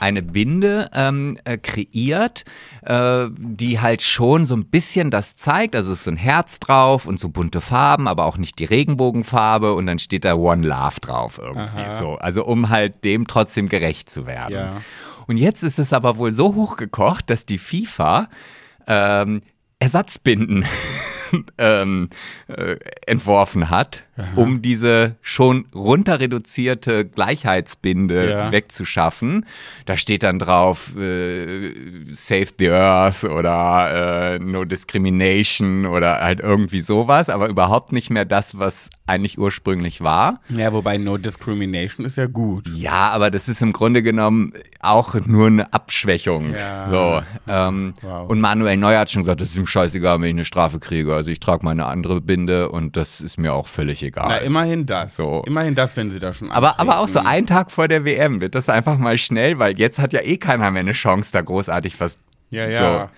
eine Binde ähm, äh, kreiert, äh, die halt schon so ein bisschen das zeigt. Also es ist so ein Herz drauf und so bunte Farben, aber auch nicht die Regenbogenfarbe. Und dann steht da One Love drauf irgendwie Aha. so. Also um halt dem trotzdem gerecht zu werden. Ja. Und jetzt ist es aber wohl so hochgekocht, dass die FIFA ähm, Ersatzbinden <laughs> ähm, äh, entworfen hat, um diese schon runter reduzierte Gleichheitsbinde Ja. wegzuschaffen. Da steht dann drauf äh, Save the Earth oder äh, No Discrimination oder halt irgendwie sowas, aber überhaupt nicht mehr das, was eigentlich ursprünglich war. Ja, wobei No Discrimination ist ja gut. Ja, aber das ist im Grunde genommen auch nur eine Abschwächung. Ja. So, ähm, Wow. Und Manuel Neuer hat schon gesagt, das ist ihm scheißegal, wenn ich eine Strafe kriege. Also ich trage meine andere Binde und das ist mir auch völlig Na, egal. immerhin das. So. Immerhin das, wenn sie da schon aber, aber auch so einen Tag vor der WM wird das einfach mal schnell, weil jetzt hat ja eh keiner mehr eine Chance, da großartig was. Ja, ja. So.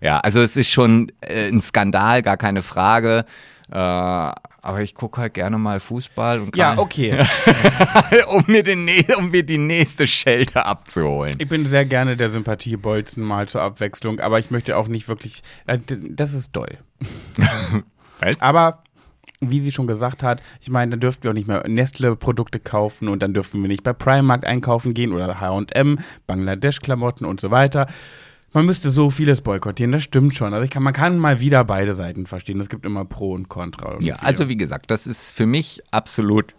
Ja, also es ist schon äh, ein Skandal, gar keine Frage. Äh, aber ich gucke halt gerne mal Fußball und Ja, okay. <laughs> um, mir den, um mir die nächste Schelte abzuholen. Ich bin sehr gerne der Sympathiebolzen mal zur Abwechslung, aber ich möchte auch nicht wirklich. äh, Das ist doll. <laughs> Was? Aber wie sie schon gesagt hat, ich meine, dann dürften wir auch nicht mehr Nestle-Produkte kaufen und dann dürfen wir nicht bei Primark einkaufen gehen oder H&M, Bangladesch-Klamotten und so weiter. Man müsste so vieles boykottieren, das stimmt schon. Also ich kann, man kann mal wieder beide Seiten verstehen. Es gibt immer Pro und Contra. Ja, also wie gesagt, das ist für mich absolut.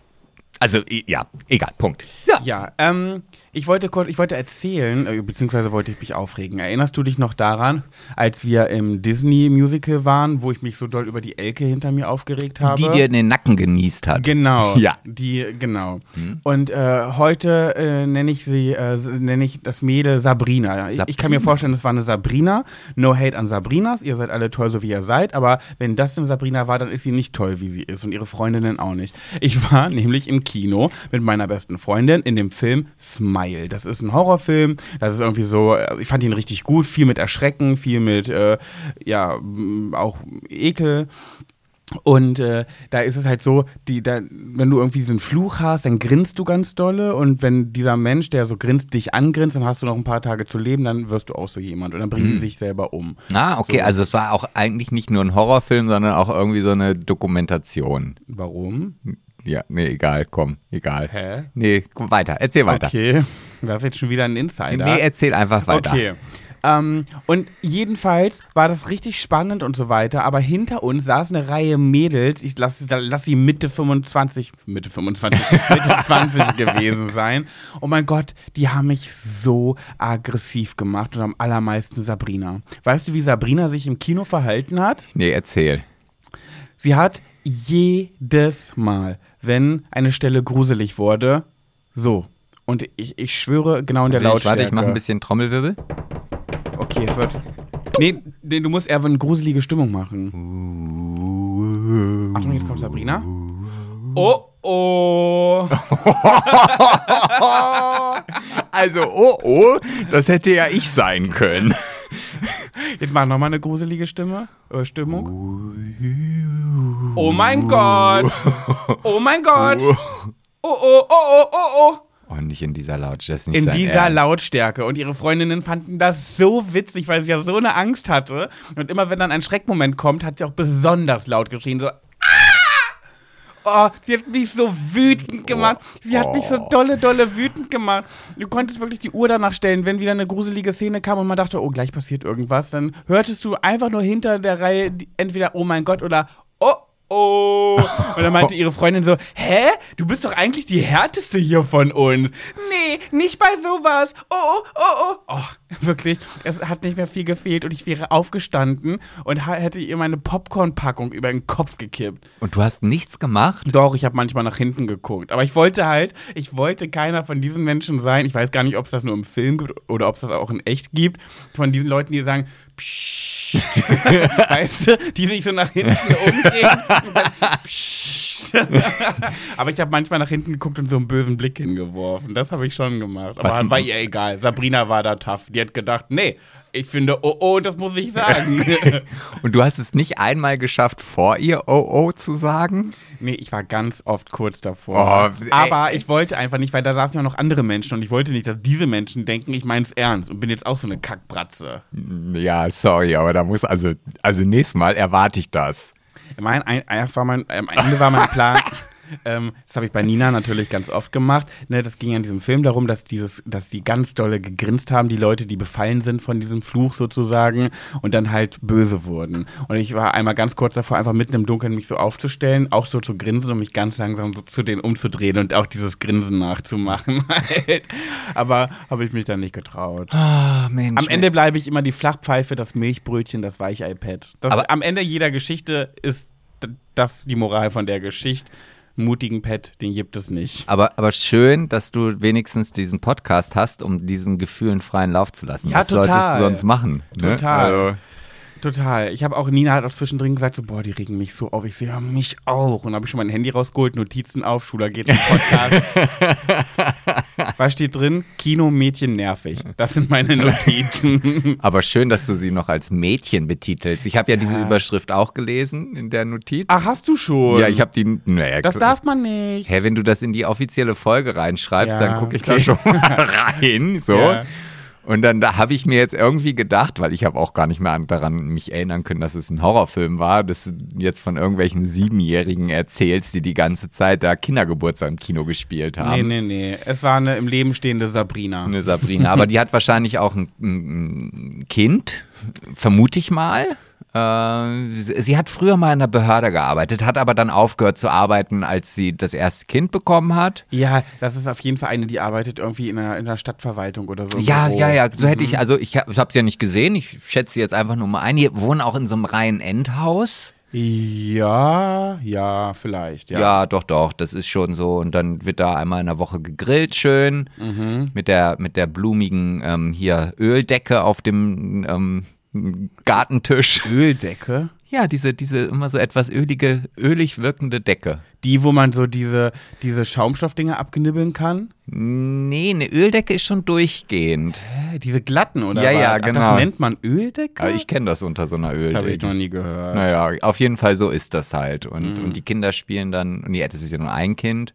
Also ja, egal, Punkt. Ja. Ja, ähm, ich wollte kurz, ich wollte erzählen, äh, beziehungsweise wollte ich mich aufregen. Erinnerst du dich noch daran, als wir im Disney-Musical waren, wo ich mich so doll über die Elke hinter mir aufgeregt habe? Die dir in den Nacken genießt hat. Genau. <laughs> Ja. Die, genau. Und äh, heute äh, nenne ich sie, äh, nenne ich das Mädel Sabrina. Ich, ich kann mir Sabrina. vorstellen, es war eine Sabrina. No hate an Sabrinas. Ihr seid alle toll, so wie ihr seid. Aber wenn das eine Sabrina war, dann ist sie nicht toll, wie sie ist. Und ihre Freundinnen auch nicht. Ich war <laughs> nämlich im Kino mit meiner besten Freundin in dem Film Smile. Das ist ein Horrorfilm. Das ist irgendwie so, äh, ich fand ihn richtig gut. Viel mit Erschrecken, viel mit, äh, ja, auch Ekel. Und äh, da ist es halt so, die, da, wenn du irgendwie diesen Fluch hast, dann grinst du ganz dolle. Und wenn dieser Mensch, der so grinst, dich angrinst, dann hast du noch ein paar Tage zu leben, dann wirst du auch so jemand. Und dann bringen die sich selber um. Ah, okay, So. also es war auch eigentlich nicht nur ein Horrorfilm, sondern auch irgendwie so eine Dokumentation. Warum? Ja, nee, egal, komm, egal. Hä? Nee, komm weiter, erzähl weiter. Okay. Das ist jetzt schon wieder ein Insider. Nee, erzähl einfach weiter. Okay. Ähm, und jedenfalls war das richtig spannend und so weiter, aber hinter uns saß eine Reihe Mädels, ich lass, lass sie Mitte 25, Mitte 25, <laughs> Mitte 20 gewesen sein. Oh mein Gott, die haben mich so aggressiv gemacht und am allermeisten Sabrina. Weißt du, wie Sabrina sich im Kino verhalten hat? Nee, erzähl. Sie hat jedes Mal, wenn eine Stelle gruselig wurde, so. Und ich, ich schwöre, genau in der Ich, Lautstärke. warte, ich mache ein bisschen Trommelwirbel. Okay, es wird. Nee, nee, du musst eher eine gruselige Stimmung machen. Achtung, jetzt kommt Sabrina. Oh, oh. <laughs> Also, oh, oh, das hätte ja ich sein können. <laughs> Jetzt mach nochmal eine gruselige Stimme. Äh, Stimmung. Oh mein Gott. Oh mein Gott. <laughs> Oh, oh, oh, oh, oh, oh. Oh, nicht in dieser Lautstärke. In dieser Ernst. Lautstärke. Und ihre Freundinnen fanden das so witzig, weil sie ja so eine Angst hatte. Und immer wenn dann ein Schreckmoment kommt, hat sie auch besonders laut geschrien. So! Oh, sie hat mich so wütend gemacht. Sie hat mich so dolle, dolle wütend gemacht. Du konntest wirklich die Uhr danach stellen, wenn wieder eine gruselige Szene kam und man dachte, oh, gleich passiert irgendwas. Dann hörtest du einfach nur hinter der Reihe entweder, oh mein Gott, oder oh, oh. Und dann meinte <laughs> ihre Freundin so, hä? Du bist doch eigentlich die härteste hier von uns. Nee, nicht bei sowas. Oh, oh, oh, oh. Oh, wirklich, es hat nicht mehr viel gefehlt und ich wäre aufgestanden und hätte ihr meine Popcorn-Packung über den Kopf gekippt. Und du hast nichts gemacht? Doch, ich habe manchmal nach hinten geguckt. Aber ich wollte halt, ich wollte keiner von diesen Menschen sein. Ich weiß gar nicht, ob es das nur im Film gibt oder ob es das auch in echt gibt. Von diesen Leuten, die sagen, Psst. <laughs> weißt du, die sich so nach hinten umdrehen. <laughs> Aber ich habe manchmal nach hinten geguckt und so einen bösen Blick hingeworfen. Das habe ich schon gemacht. Aber Was- war ihr egal. Sabrina war da tough. Die hat gedacht, nee, Ich finde, oh oh, das muss ich sagen. <laughs> Und du hast es nicht einmal geschafft, vor ihr oh oh zu sagen? nee, ich war ganz oft kurz davor. Oh. Aber ich wollte einfach nicht, weil da saßen ja noch andere Menschen und ich wollte nicht, dass diese Menschen denken, ich meine es ernst und bin jetzt auch so eine Kackbratze. Ja, sorry, aber da muss also, also nächstes Mal erwarte ich das. Mein, ein, einfach mein, am Ende war mein Plan. <laughs> Ähm, das habe ich bei Nina natürlich ganz oft gemacht. Ne, das ging ja in diesem Film darum, dass dieses, dass die ganz dolle gegrinst haben, die Leute, die befallen sind von diesem Fluch sozusagen und dann halt böse wurden. Und ich war einmal ganz kurz davor, einfach mitten im Dunkeln mich so aufzustellen, auch so zu grinsen und mich ganz langsam so zu denen umzudrehen und auch dieses Grinsen nachzumachen. <laughs> Halt. Aber habe ich mich dann nicht getraut. Ah, Mensch. Am Ende bleibe ich immer die Flachpfeife, das Milchbrötchen, das Weichei-Pad. Am Ende jeder Geschichte ist das die Moral von der Geschichte. Mutigen Pet, den gibt es nicht. Aber, aber schön, dass du wenigstens diesen Podcast hast, um diesen Gefühlen freien Lauf zu lassen. Ja, Was solltest total. du sonst machen? Ne? Total. Also, Total. Ich habe auch, Nina hat auch zwischendrin gesagt, so, boah, die regen mich so auf. Ich sehe, ja, mich auch. Und habe ich schon mein Handy rausgeholt, Notizen auf, Schula geht zum Podcast. <laughs> Was steht drin? Kino, Mädchen, nervig. Das sind meine Notizen. <laughs> aber schön, dass du sie noch als Mädchen betitelst. Ich habe ja, diese Überschrift auch gelesen in der Notiz. Ach, hast du schon? ja, ich habe die. Naja, Das darf man nicht. Hä, wenn du das in die offizielle Folge reinschreibst, Ja, dann gucke ich okay. da schon mal rein. So. <laughs> Ja. Und dann da habe ich mir jetzt irgendwie gedacht, weil ich habe auch gar nicht mehr an, daran mich erinnern können, dass es ein Horrorfilm war, dass du jetzt von irgendwelchen Siebenjährigen erzählst, die die ganze Zeit da Kindergeburtstag im Kino gespielt Nee, haben. nee, nee. Es war eine im Leben stehende Sabrina. Eine Sabrina. Aber die hat wahrscheinlich auch ein, ein Kind, vermute ich mal. Äh, sie sie hat früher mal in der Behörde gearbeitet, hat aber dann aufgehört zu arbeiten, als sie das erste Kind bekommen hat. Ja, das ist auf jeden Fall eine, die arbeitet irgendwie in der, in der Stadtverwaltung oder so. Ja, ja, ja, so hätte Mhm. ich, also ich habe es ja nicht gesehen, ich schätze jetzt einfach nur mal ein. Die wohnen auch in so einem reinen Endhaus. Ja, ja, vielleicht, ja. Ja. doch, doch, das ist schon so. Und dann wird da einmal in der Woche gegrillt schön Mhm. mit der mit der blumigen ähm, hier Öldecke auf dem ähm, Gartentisch. Öldecke. Ja, diese diese immer so etwas ölige, ölig wirkende Decke. Die, wo man so diese, diese Schaumstoffdinger abknibbeln kann. Nee, eine Öldecke ist schon durchgehend. Hä, diese glatten, oder? Ja, was? ja, Ach, genau. Das nennt man Öldecke? Aber ich kenne das unter so einer das habe ich Öldecke. noch nie gehört. Naja, auf jeden Fall so ist das halt. Und, Mhm. und die Kinder spielen dann, und ja, das ist ja nur ein Kind.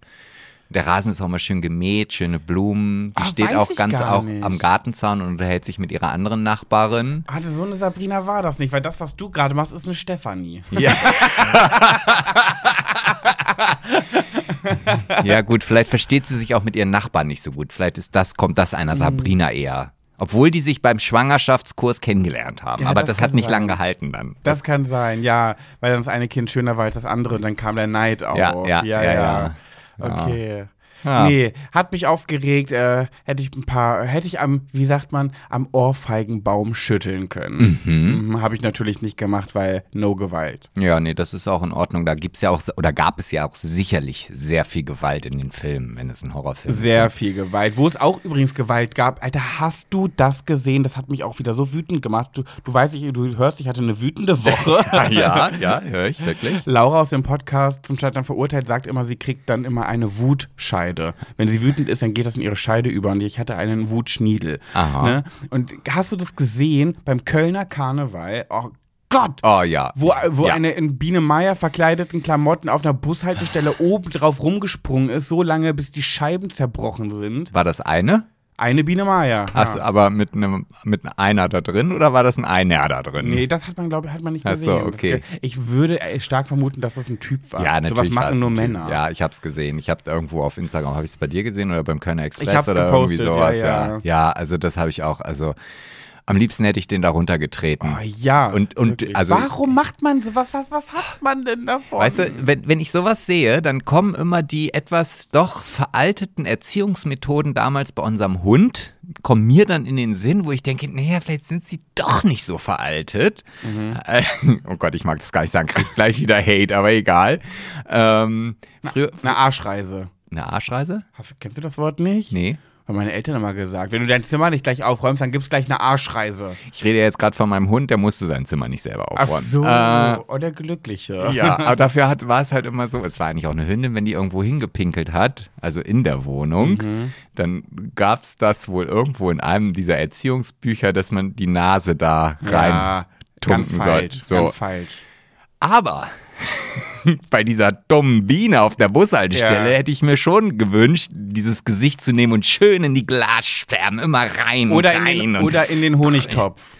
Der Rasen ist auch mal schön gemäht, schöne Blumen. Die Ah, steht auch ganz auch nicht. am Gartenzaun und unterhält sich mit ihrer anderen Nachbarin. Ah, so eine Sabrina war das nicht, weil das, was du gerade machst, ist eine Stefanie. Ja. <laughs> ja, gut, vielleicht versteht sie sich auch mit ihren Nachbarn nicht so gut. Vielleicht ist das, kommt das Mhm. einer Sabrina eher. Obwohl die sich beim Schwangerschaftskurs kennengelernt haben. Ja, Aber das das, hat nicht sein. lang gehalten dann. Das kann sein, ja, weil dann das eine Kind schöner war als das andere und dann kam der Neid auf. Ja, ja, ja, ja. Okay. Ja. Nee, hat mich aufgeregt, äh, hätte ich ein paar, hätte ich am, wie sagt man, am Ohrfeigenbaum schütteln können. Mhm. Habe ich natürlich nicht gemacht, weil no Gewalt. Ja, nee, das ist auch in Ordnung. Da gibt's ja auch, oder gab es ja auch sicherlich sehr viel Gewalt in den Filmen, wenn es ein Horrorfilm Sehr ist. viel Gewalt. Wo es auch übrigens Gewalt gab. Alter, hast du das gesehen? Das hat mich auch wieder so wütend gemacht. Du, du weißt, ich, du hörst, ich hatte eine wütende Woche. <laughs> Ja, ja, höre ich wirklich. Laura aus dem Podcast zum Scheitern verurteilt sagt immer, sie kriegt dann immer eine Wutscheide. Wenn sie wütend ist, dann geht das in ihre Scheide über. Und ich hatte einen Wutschniedel. Aha. Ne? Und hast du das gesehen beim Kölner Karneval? Oh Gott! Oh ja. Wo, wo Ja. eine in Biene Meier verkleideten Klamotten auf einer Bushaltestelle oben drauf rumgesprungen ist, so lange, bis die Scheiben zerbrochen sind. War das eine? Eine Biene Meier. Hast du aber mit einem mit einer da drin oder war das ein Einer da drin? Nee, das hat man, glaube ich, hat man nicht Ach so, gesehen. okay. Das, ich würde äh, stark vermuten, dass das ein Typ war. Ja, Sowas natürlich. war machen es nur Typ. Männer. Ja, ich hab's gesehen. Ich habe irgendwo auf Instagram, habe ich es bei dir gesehen oder beim Kölner Express oder gepostet, irgendwie sowas. ja, Ja, ja. ja. also das habe ich auch. Also am liebsten hätte ich den da runtergetreten. Oh, ja. Und- und, wirklich. also- Warum macht man sowas? Was, was hat man denn davon? Weißt du, wenn, wenn ich sowas sehe, dann kommen immer die etwas doch veralteten Erziehungsmethoden damals bei unserem Hund, kommen mir dann in den Sinn, wo ich denke, naja, vielleicht sind sie doch nicht so veraltet. Äh, <laughs> oh Gott, ich mag das gar nicht sagen, krieg gleich wieder Hate, aber egal. Ähm, früher, Eine Arschreise. eine Arschreise? Hast, du- kennst du das Wort nicht? Nee. Haben meine Eltern immer gesagt. Wenn du dein Zimmer nicht gleich aufräumst, dann gibt's gleich eine Arschreise. Ich rede jetzt gerade von meinem Hund, der musste sein Zimmer nicht selber Ach aufräumen. so, Äh, oh, der Glückliche. ja, <laughs> aber dafür hat, war es halt immer so, es war eigentlich auch eine Hündin, wenn die irgendwo hingepinkelt hat, also in der Wohnung, Mhm. dann gab es das wohl irgendwo in einem dieser Erziehungsbücher, dass man die Nase da rein Ja, ganz tunken falsch, soll. So. ganz falsch. Aber <laughs> bei dieser dummen Biene auf der Bushaltestelle Ja. hätte ich mir schon gewünscht, dieses Gesicht zu nehmen und schön in die Glasscherben immer rein Oder und in, rein. den, oder in den Honigtopf,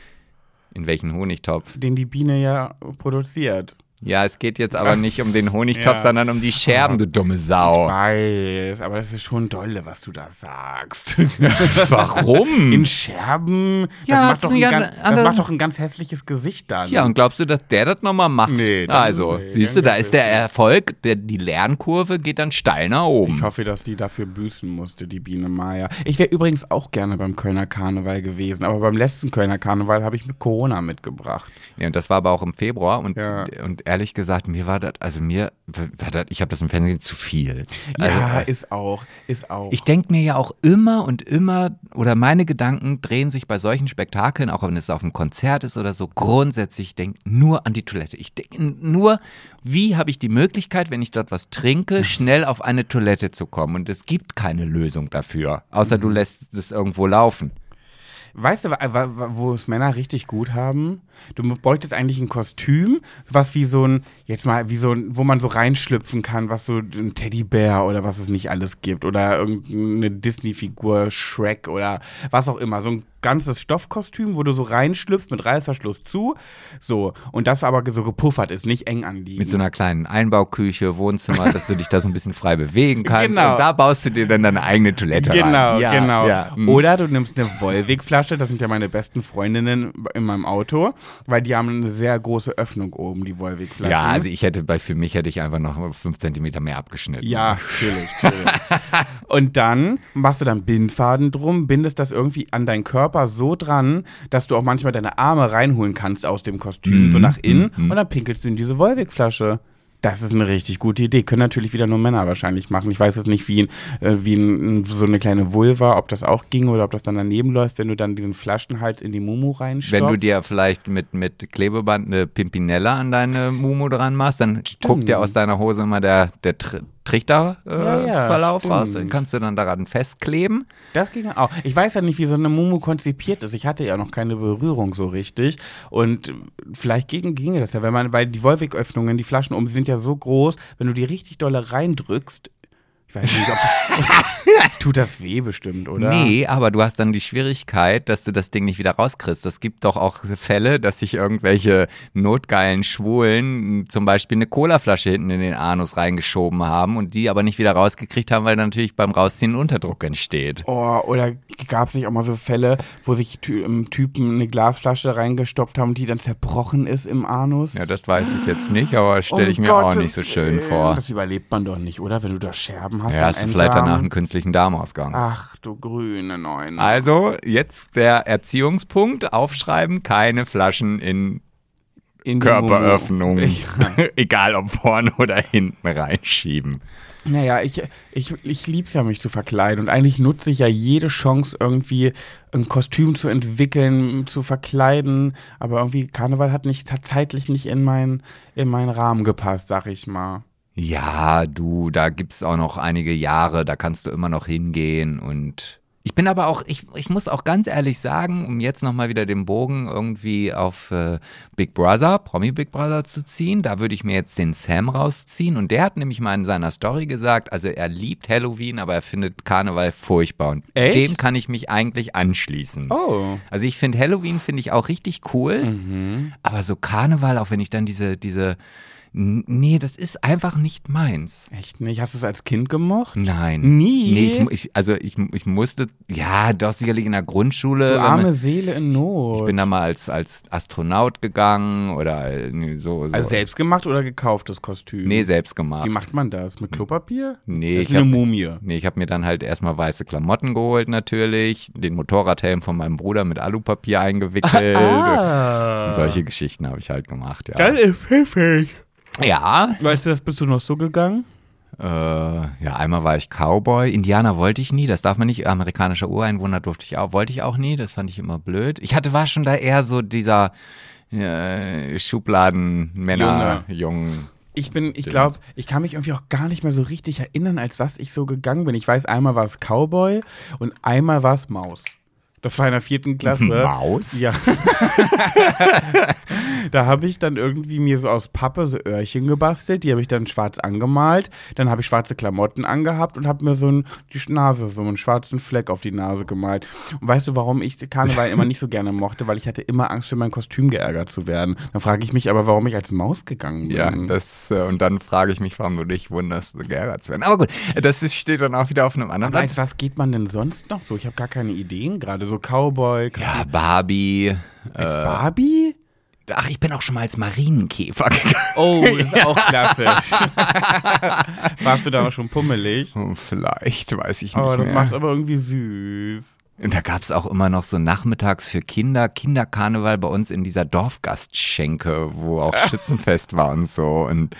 in welchen Honigtopf? den die Biene ja produziert. Ja, es geht jetzt aber nicht um den Honigtopf, Ja. sondern um die Scherben, du dumme Ich Sau. weiß, aber das ist schon dolle, was du da sagst. <laughs> Warum? In Scherben? Ja, das, macht doch ein ganz, das macht doch ein ganz hässliches Gesicht dann. Ja, und glaubst du, dass der das nochmal macht? Nee, also, nee, siehst du, da ist der Erfolg, der, die Lernkurve geht dann steil nach oben. Ich hoffe, dass die dafür büßen musste, die Biene Maya. Ich wäre übrigens auch gerne beim Kölner Karneval gewesen, aber beim letzten Kölner Karneval habe ich mit Corona mitgebracht. Ja, und das war aber auch im Februar und, Ja. und ehrlich gesagt, mir war das, also mir war das, ich habe das im Fernsehen zu viel. Also, ja, äh, ist auch, ist auch. ich denke mir ja auch immer und immer, oder meine Gedanken drehen sich bei solchen Spektakeln, auch wenn es auf einem Konzert ist oder so, grundsätzlich, ich denke nur an die Toilette. Ich denke nur, wie habe ich die Möglichkeit, wenn ich dort was trinke, schnell auf eine Toilette zu kommen? Und es gibt keine Lösung dafür, außer Mhm. du lässt es irgendwo laufen. Weißt du, wo es Männer richtig gut haben? Du bräuchtest eigentlich ein Kostüm, was wie so ein, jetzt mal, wie so ein, wo man so reinschlüpfen kann, was so ein Teddybär oder was es nicht alles gibt. Oder irgendeine Disney-Figur, Shrek oder was auch immer. So ein ganzes Stoffkostüm, wo du so reinschlüpfst mit Reißverschluss zu. So. Und das aber so gepuffert ist, nicht eng anliegen. Mit so einer kleinen Einbauküche, Wohnzimmer, dass du dich da so ein bisschen frei bewegen kannst. Genau. Und da baust du dir dann deine eigene Toilette rein. Genau, ja, genau. Ja. mm. Oder du nimmst eine Volvic-Flasche, das sind ja meine besten Freundinnen in meinem Auto, weil die haben eine sehr große Öffnung oben, die Volvic-Flaschen. Ja, also ich hätte bei für mich hätte ich einfach noch fünf Zentimeter mehr abgeschnitten. Ja, natürlich, natürlich. <laughs> Und dann machst du dann Bindfaden drum, bindest das irgendwie an deinen Körper so dran, dass du auch manchmal deine Arme reinholen kannst aus dem Kostüm, so nach innen, und dann pinkelst du in diese Volvic-Flasche. Das ist eine richtig gute Idee. Können natürlich wieder nur Männer wahrscheinlich machen. Ich weiß jetzt nicht, wie, äh, wie ein, so eine kleine Vulva, ob das auch ging oder ob das dann daneben läuft, wenn du dann diesen Flaschenhals in die Mumu reinstopfst. Wenn du dir vielleicht mit, mit Klebeband eine Pimpinella an deine Mumu dran machst, dann guckt ja aus deiner Hose immer der, der Trichterverlauf äh, Ja, ja, Verlauf raus. Den kannst du dann daran festkleben. Das ging auch. Ich weiß ja nicht, wie so eine Mumu konzipiert ist. Ich hatte ja noch keine Berührung so richtig. Und vielleicht ging, ginge das ja, wenn man, weil die Wolwig-Öffnungen, die Flaschen oben, sind ja so groß, wenn du die richtig dolle reindrückst, ich weiß nicht, ob. <laughs> tut das weh bestimmt, oder? Nee, aber du hast dann die Schwierigkeit, dass du das Ding nicht wieder rauskriegst. Es gibt doch auch Fälle, dass sich irgendwelche notgeilen Schwulen zum Beispiel eine Colaflasche hinten in den Anus reingeschoben haben und die aber nicht wieder rausgekriegt haben, weil natürlich beim Rausziehen Unterdruck entsteht. Oh, oder gab es nicht auch mal so Fälle, wo sich Ty ähm, Typen eine Glasflasche reingestopft haben, die dann zerbrochen ist im Anus? Ja, das weiß ich jetzt nicht, aber stelle Um ich mir auch Gottes nicht so schön vor. Das überlebt man doch nicht, oder? Wenn du da Scherben hast. Ja, hast du vielleicht Enddarm. danach einen künstlichen Darmausgang. Ach du grüne Neune. Also, jetzt der Erziehungspunkt, aufschreiben, keine Flaschen in In Körperöffnung, <laughs> egal ob vorne oder hinten reinschieben. Naja, ich, ich, ich lieb's ja, mich zu verkleiden. Und eigentlich nutze ich ja jede Chance, irgendwie ein Kostüm zu entwickeln, zu verkleiden. Aber irgendwie Karneval hat nicht hat zeitlich nicht in meinen in meinen Rahmen gepasst, sag ich mal. Ja, du, da gibt's auch noch einige Jahre, da kannst du immer noch hingehen und ich bin aber auch, ich, ich muss auch ganz ehrlich sagen, um jetzt nochmal wieder den Bogen irgendwie auf äh, Big Brother, Promi Big Brother zu ziehen, da würde ich mir jetzt den Sam rausziehen und der hat nämlich mal in seiner Story gesagt, also er liebt Halloween, aber er findet Karneval furchtbar und Echt? dem kann ich mich eigentlich anschließen. Oh. Also ich finde Halloween finde ich auch richtig cool, Mhm. aber so Karneval, auch wenn ich dann diese, diese, nee, das ist einfach nicht meins. Echt nicht? Hast du es als Kind gemocht? Nein. Nie? Nee, ich, ich, also ich, ich musste, ja, doch sicherlich in der Grundschule. Du arme man- Seele in Not. ich bin da mal als, als Astronaut gegangen oder äh, so. so. also selbst gemacht oder gekauftes Kostüm? nee, selbst gemacht. Wie macht man das? Mit Klopapier? Nee, das ich ist eine hab- Mumie. Nee, ich habe mir dann halt erstmal weiße Klamotten geholt natürlich, den Motorradhelm von meinem Bruder mit Alupapier eingewickelt. <laughs> Ah. Solche Geschichten habe ich halt gemacht, ja. Ist pfiffig. Ja, Weißt du, das bist du noch so gegangen? Äh, ja, einmal war ich Cowboy. Indianer wollte ich nie, das darf man nicht. Amerikanischer Ureinwohner durfte ich auch, wollte ich auch nie, das fand ich immer blöd. Ich hatte, war schon da eher so dieser äh, Schubladen-Männer, Jungen. Ich bin, ich glaube, ich kann mich irgendwie auch gar nicht mehr so richtig erinnern, als was ich so gegangen bin. Ich weiß, einmal war es Cowboy und einmal war es Maus. Das war in der vierten Klasse. <laughs> Maus? Ja. <laughs> da habe ich dann irgendwie mir so aus Pappe so Öhrchen gebastelt. Die habe ich dann schwarz angemalt. Dann habe ich schwarze Klamotten angehabt und habe mir so ein, die Nase, so einen schwarzen Fleck auf die Nase gemalt. Und weißt du, warum ich Karneval immer nicht so gerne mochte? Weil ich hatte immer Angst, für mein Kostüm geärgert zu werden. Dann frage ich mich aber, warum ich als Maus gegangen bin. Ja, das, äh, und dann frage ich mich, warum du dich wunderst, geärgert zu werden. Aber gut, das ist, steht dann auch wieder auf einem anderen Aber Blatt. was geht man denn sonst noch so? Ich habe gar keine Ideen gerade. So Cowboy, Ja, Barbie. als Äh, Barbie? ach, ich bin auch schon mal als Marienkäfer gegangen. Oh, <laughs> ist auch klassisch. <laughs> Warst du da auch schon pummelig? Oh, Vielleicht, weiß ich nicht Oh, das mehr. macht aber irgendwie süß. Und da gab es auch immer noch so nachmittags für Kinder, Kinderkarneval bei uns in dieser Dorfgastschenke, wo auch <laughs> Schützenfest war und so. Und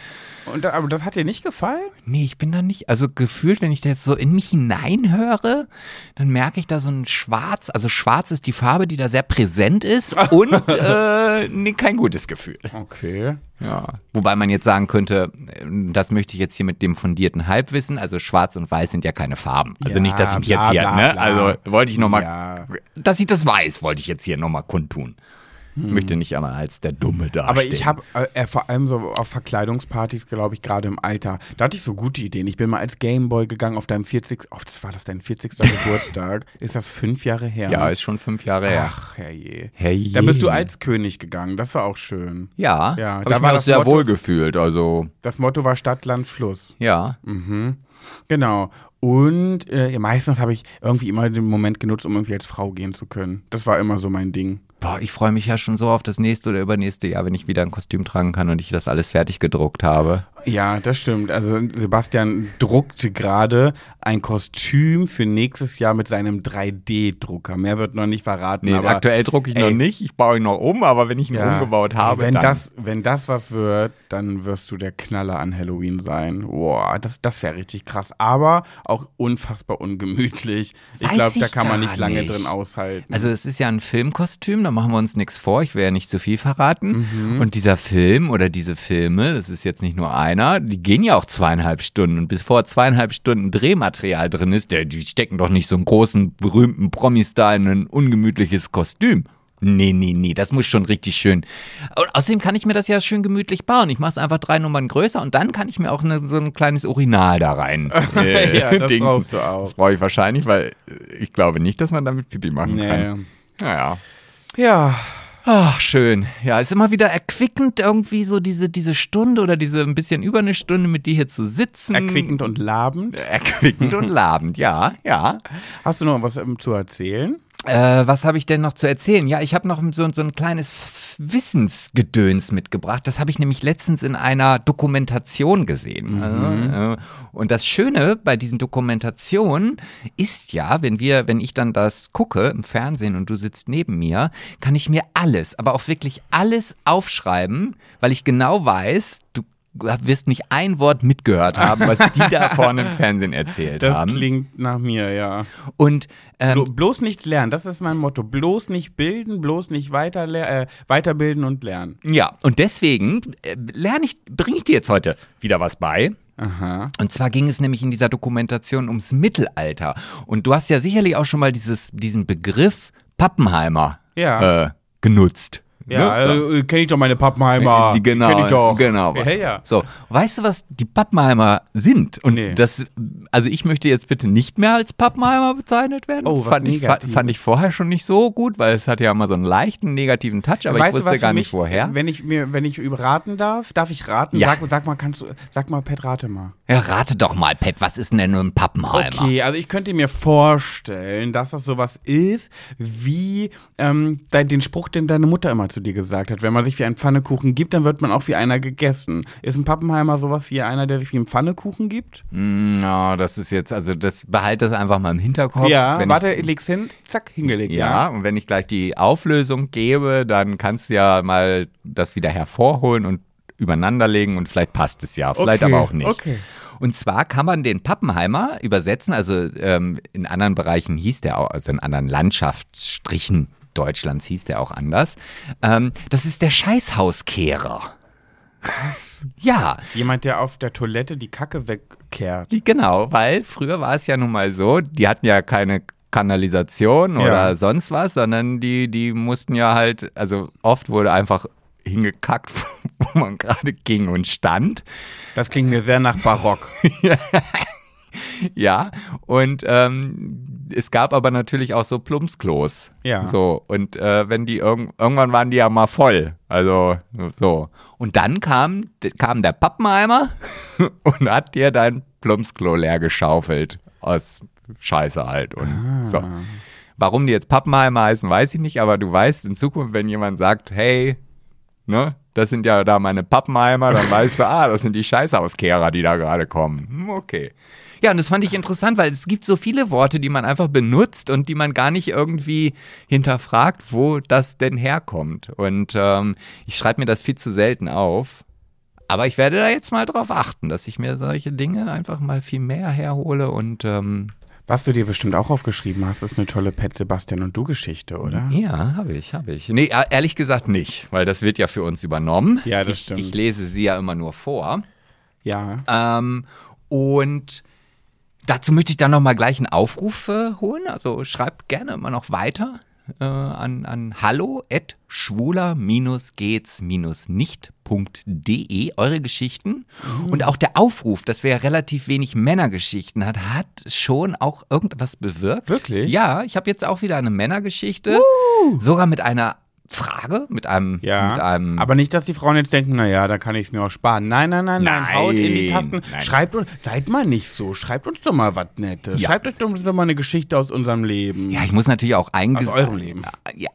Und da, aber das hat dir nicht gefallen? nee, ich bin da nicht, also gefühlt, wenn ich da jetzt so in mich hineinhöre, dann merke ich da so ein Schwarz, also Schwarz ist die Farbe, die da sehr präsent ist <laughs> und äh, nee, kein gutes Gefühl. Okay. Ja. Wobei man jetzt sagen könnte, äh, das möchte ich jetzt hier mit dem fundierten Halbwissen, also Schwarz und Weiß sind ja keine Farben. Also Ja, nicht, dass ich mich bla, jetzt hier, bla, ne? bla. Also wollte ich nochmal, Ja. dass ich das weiß, wollte ich jetzt hier nochmal kundtun. Möchte nicht einmal als der Dumme dastehen. Aber ich habe äh, vor allem so auf Verkleidungspartys, glaube ich, gerade im Alter, da hatte ich so gute Ideen. Ich bin mal als Gameboy gegangen auf deinem 40. Oh, das war das dein 40. <laughs> Geburtstag. Ist das fünf Jahre her? Ja, ist schon fünf Jahre her. Ach, herrje. Herrje. Da bist du als König gegangen. Das war auch schön. Ja, Ja, da ich war das sehr Motto- wohl gefühlt. Also, Das Motto war Stadt, Land, Fluss. ja. Mhm. Genau. Und äh, meistens habe ich irgendwie immer den Moment genutzt, um irgendwie als Frau gehen zu können. Das war immer so mein Ding. Boah, ich freue mich ja schon so auf das nächste oder übernächste Jahr, wenn ich wieder ein Kostüm tragen kann und ich das alles fertig gedruckt habe. Ja, das stimmt. Also Sebastian druckt gerade ein Kostüm für nächstes Jahr mit seinem 3D-Drucker. Mehr wird noch nicht verraten. Nee, aber aktuell drucke ich noch ey. nicht. Ich baue ihn noch um, aber wenn ich ihn ja, umgebaut habe, wenn dann. das, wenn das was wird, dann wirst du der Knaller an Halloween sein. Boah, das, das wäre richtig krass. Aber auch unfassbar ungemütlich. Ich glaube, da kann man nicht lange nicht. drin aushalten. Also es ist ja ein Filmkostüm, da machen wir uns nichts vor, ich will ja nicht zu viel verraten. Mhm. Und dieser Film oder diese Filme, das ist jetzt nicht nur einer, die gehen ja auch zweieinhalb Stunden. Und bis vor zweieinhalb Stunden Drehmaterial drin ist, der, die stecken doch nicht so einen großen, berühmten Promi-Star in ein ungemütliches Kostüm. Nee, nee, nee, das muss schon richtig schön. Und außerdem kann ich mir das ja schön gemütlich bauen. Ich mache es einfach drei Nummern größer und dann kann ich mir auch eine, so ein kleines Urinal da rein. <laughs> Äh, Ja, das dingsen. <laughs> brauchst du auch. Das brauche ich wahrscheinlich, weil äh, ich glaube nicht, dass man damit Pipi machen kann. nee. Naja. Ja, Ach, schön. Ja, ist immer wieder erquickend, irgendwie so diese, diese Stunde oder diese ein bisschen über eine Stunde mit dir hier zu sitzen. erquickend und labend. Erquickend und <laughs> labend, ja, ja. Hast du noch was ähm, zu erzählen? Äh, was habe ich denn noch zu erzählen? Ja, ich habe noch so, so ein kleines Wissensgedöns mitgebracht. Das habe ich nämlich letztens in einer Dokumentation gesehen. Also, äh, und das Schöne bei diesen Dokumentationen ist ja, wenn wir, wenn ich dann das gucke im Fernsehen und du sitzt neben mir, kann ich mir alles, aber auch wirklich alles aufschreiben, weil ich genau weiß, du wirst nicht ein Wort mitgehört haben, was die da <laughs> vorne im Fernsehen erzählt Das haben. klingt nach mir, ja. Und ähm, Blo bloß nicht lernen, das ist mein Motto. Bloß nicht bilden, bloß nicht weiter äh, weiterbilden und lernen. Ja, und deswegen äh, lerne ich, bringe ich dir jetzt heute wieder was bei. Aha. Und zwar ging es nämlich in dieser Dokumentation ums Mittelalter. Und du hast ja sicherlich auch schon mal dieses, diesen Begriff Pappenheimer Ja. äh, genutzt. Ja, ne? äh, kenn ich doch meine Pappenheimer. Die, genau, Kenn ich doch. genau. Ja, ja. So, weißt du, was die Pappenheimer sind? Und Nee. das, also ich möchte jetzt bitte nicht mehr als Pappenheimer bezeichnet werden. Oh, was fand, ich, fand ich vorher schon nicht so gut, weil es hat ja immer so einen leichten negativen Touch, aber Weißt ich wusste was gar für nicht mich, woher. Wenn ich mir, wenn ich raten darf, darf ich raten? Ja. Sag, sag mal, kannst du, sag mal, Pet, rate mal. Ja, rate doch mal, Pet, was ist denn denn nur ein Pappenheimer? Okay, also ich könnte mir vorstellen, dass das sowas ist, wie ähm, de- den Spruch, den deine Mutter immer zu dir gesagt hat. Wenn man sich wie ein Pfannekuchen gibt, dann wird man auch wie einer gegessen. Ist ein Pappenheimer sowas wie einer, der sich wie ein Pfannekuchen gibt? Mm, Ja, das ist jetzt, also das behalte das einfach mal im Hinterkopf. ja, wenn warte, ich, leg's hin, zack, hingelegt. ja, Ja. und wenn ich gleich die Auflösung gebe, dann kannst du ja mal das wieder hervorholen und übereinanderlegen und vielleicht passt es ja, vielleicht Okay, aber auch nicht. okay. Und zwar kann man den Pappenheimer übersetzen, also ähm, in anderen Bereichen hieß der auch, also in anderen Landschaftsstrichen Deutschlands hieß der auch anders. Ähm, das ist der Scheißhauskehrer. <laughs> Ja, Jemand, der auf der Toilette die Kacke wegkehrt. genau, weil früher war es ja nun mal so, die hatten ja keine Kanalisation oder Ja. sonst was, sondern die, die mussten ja halt, also oft wurde einfach hingekackt, <laughs> wo man gerade ging und stand. Das klingt mir sehr nach Barock. <laughs> <laughs> Ja, und ähm, es gab aber natürlich auch so Plumpsklos. Ja. So, und äh, wenn die irgend, irgendwann waren die ja mal voll. Also, so. Und dann kam, kam der Pappenheimer <laughs> und hat dir dein Plumpsklo leer geschaufelt. Aus Scheiße halt. Und so. Warum die jetzt Pappenheimer heißen, weiß ich nicht, aber du weißt in Zukunft, wenn jemand sagt, hey, ne, das sind ja da meine Pappenheimer, dann weißt du, ah, das sind die Scheißhauskehrer, die da gerade kommen. Hm, Okay. Ja, und das fand ich interessant, weil es gibt so viele Worte, die man einfach benutzt und die man gar nicht irgendwie hinterfragt, wo das denn herkommt. Und ähm, ich schreibe mir das viel zu selten auf. Aber ich werde da jetzt mal drauf achten, dass ich mir solche Dinge einfach mal viel mehr herhole und ähm, Was du dir bestimmt auch aufgeschrieben hast, ist eine tolle Pet Sebastian und du Geschichte, oder? Ja, habe ich, habe ich. Nee, ehrlich gesagt nicht, weil das wird ja für uns übernommen. Ja, das ich, stimmt. Ich lese sie ja immer nur vor. Ja. Ähm, und dazu möchte ich dann nochmal gleich einen Aufruf äh, holen. Also schreibt gerne immer noch weiter äh, an, an hallo at schwuler-gehts-nicht.de eure Geschichten. Mhm. Und auch der Aufruf, dass wir ja relativ wenig Männergeschichten hat, hat schon auch irgendwas bewirkt. Wirklich? Ja, ich habe jetzt auch wieder eine Männergeschichte. Sogar mit einer Frage, mit einem, Ja, mit einem aber nicht, dass die Frauen jetzt denken, naja, da kann ich es mir auch sparen. Nein, nein, nein, nein, Nein, haut in die Tasten. nein. Schreibt uns, seid mal nicht so, schreibt uns doch mal was Nettes. Ja. Schreibt euch doch mal eine Geschichte aus unserem Leben. Ja, ich muss natürlich auch Aus eurem Leben.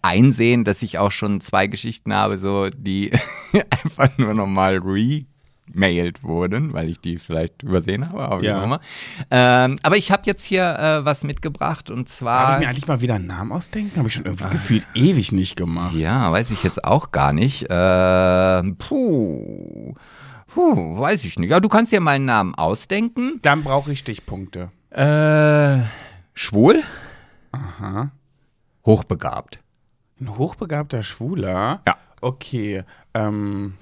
einsehen, dass ich auch schon zwei Geschichten habe, so die <laughs> einfach nur nochmal remailt wurden, weil ich die vielleicht übersehen habe, aber wie Ja. auch immer. Ähm, aber ich habe jetzt hier äh, was mitgebracht und Darf zwar. ich mir eigentlich mal wieder einen Namen ausdenken? Habe ich schon irgendwie gefühlt ewig nicht gemacht. ja, weiß ich jetzt auch gar nicht. Ähm, puh. Puh, weiß ich nicht. Ja, du kannst dir mal einen Namen ausdenken. Dann brauche ich Stichpunkte. Äh, schwul? Aha. Hochbegabt. Ein hochbegabter Schwuler? Ja. Okay. Ähm,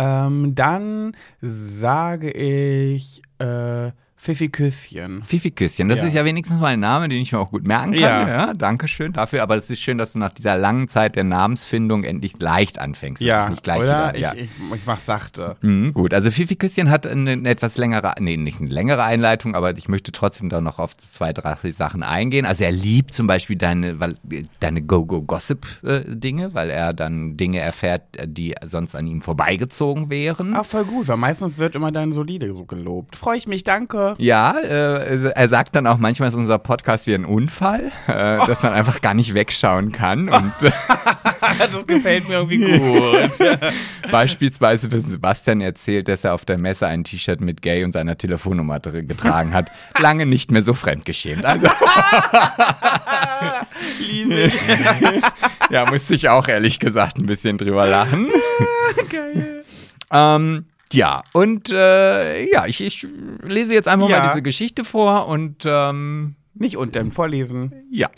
ähm, dann sage ich äh, Pfiffi Küsschen. Fifi Küsschen, das Ja. ist ja wenigstens mal ein Name, den ich mir auch gut merken kann. Ja. Ja. danke schön dafür. Aber es ist schön, dass du nach dieser langen Zeit der Namensfindung endlich leicht anfängst. Ja, nicht gleich oder? Wieder, ja. Ich, ich, ich mach sachte. Mhm, gut, also Fifi Küsschen hat eine, eine etwas längere, nee, nicht eine längere Einleitung, aber ich möchte trotzdem da noch auf zwei, drei Sachen eingehen. Also er liebt zum Beispiel deine, weil, deine Go-Go-Gossip-Dinge, weil er dann Dinge erfährt, die sonst an ihm vorbeigezogen wären. Ach, voll gut, weil meistens wird immer dein Solide so gelobt. Freue ich mich, danke. Ja, äh, er sagt dann auch manchmal ist unser Podcast wie ein Unfall, äh, dass man einfach gar nicht wegschauen kann. Und <laughs> das gefällt mir irgendwie gut. <laughs> beispielsweise für Sebastian erzählt, dass er auf der Messe ein T-Shirt mit Gay und seiner Telefonnummer drin getragen hat. Lange nicht mehr so fremdgeschämt. Also <laughs> ja, musste ich auch ehrlich gesagt ein bisschen drüber lachen. Geil. Ähm, ja, und äh, ja, ich, ich lese jetzt einfach Ja. mal diese Geschichte vor und ähm, Nicht unterm Vorlesen. Ja.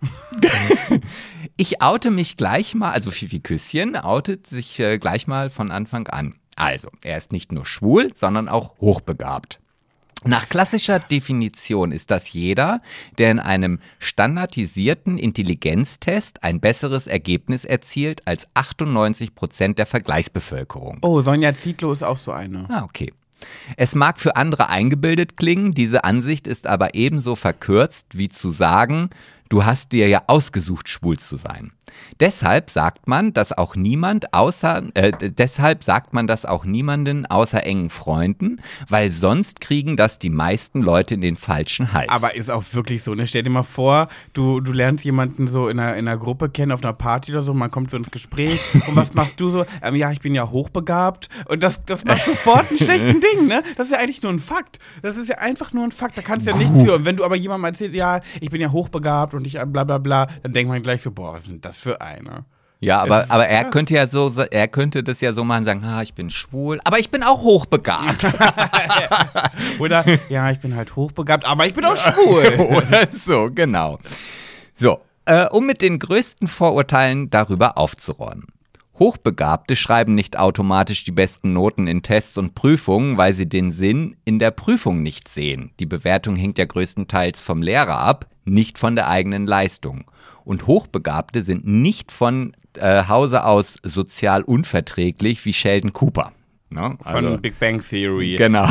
<laughs> ich oute mich gleich mal, also Fifi Küsschen outet sich äh, gleich mal von Anfang an. Also, er ist nicht nur schwul, sondern auch hochbegabt. Nach klassischer Definition ist das jeder, der in einem standardisierten Intelligenztest ein besseres Ergebnis erzielt als 98 Prozent der Vergleichsbevölkerung. Oh, Sonja Zietlow ist auch so eine. Ah, okay. Es mag für andere eingebildet klingen, diese Ansicht ist aber ebenso verkürzt wie zu sagen, du hast dir ja ausgesucht, schwul zu sein. Deshalb sagt man, dass auch niemand außer, äh, deshalb sagt man das auch niemanden außer engen Freunden, weil sonst kriegen das die meisten Leute in den falschen Hals. Aber ist auch wirklich so, ne? Stell dir mal vor, du, du lernst jemanden so in einer, in einer Gruppe kennen, auf einer Party oder so, man kommt so ins Gespräch und was machst du so? Ähm, ja, ich bin ja hochbegabt und das, das macht <laughs> sofort einen schlechten Ding, ne? Das ist ja eigentlich nur ein Fakt. Das ist ja einfach nur ein Fakt, da kannst du ja nichts für. Und wenn du aber jemandem erzählst, ja, ich bin ja hochbegabt und ich äh, bla bla bla, dann denkt man gleich so, boah, was denn das für eine? Ja, aber, aber er könnte ja so, er könnte das ja so machen, sagen, ah, ich bin schwul, aber ich bin auch hochbegabt. <laughs> <laughs> Oder, ja, ich bin halt hochbegabt, aber ich bin auch schwul. <laughs> Oder so, genau. So, äh, um mit den größten Vorurteilen darüber aufzuräumen. Hochbegabte schreiben nicht automatisch die besten Noten in Tests und Prüfungen, weil sie den Sinn in der Prüfung nicht sehen. Die Bewertung hängt ja größtenteils vom Lehrer ab, nicht von der eigenen Leistung. Und Hochbegabte sind nicht von äh, Hause aus sozial unverträglich wie Sheldon Cooper. Ne? Von Big Bang Theory. Genau.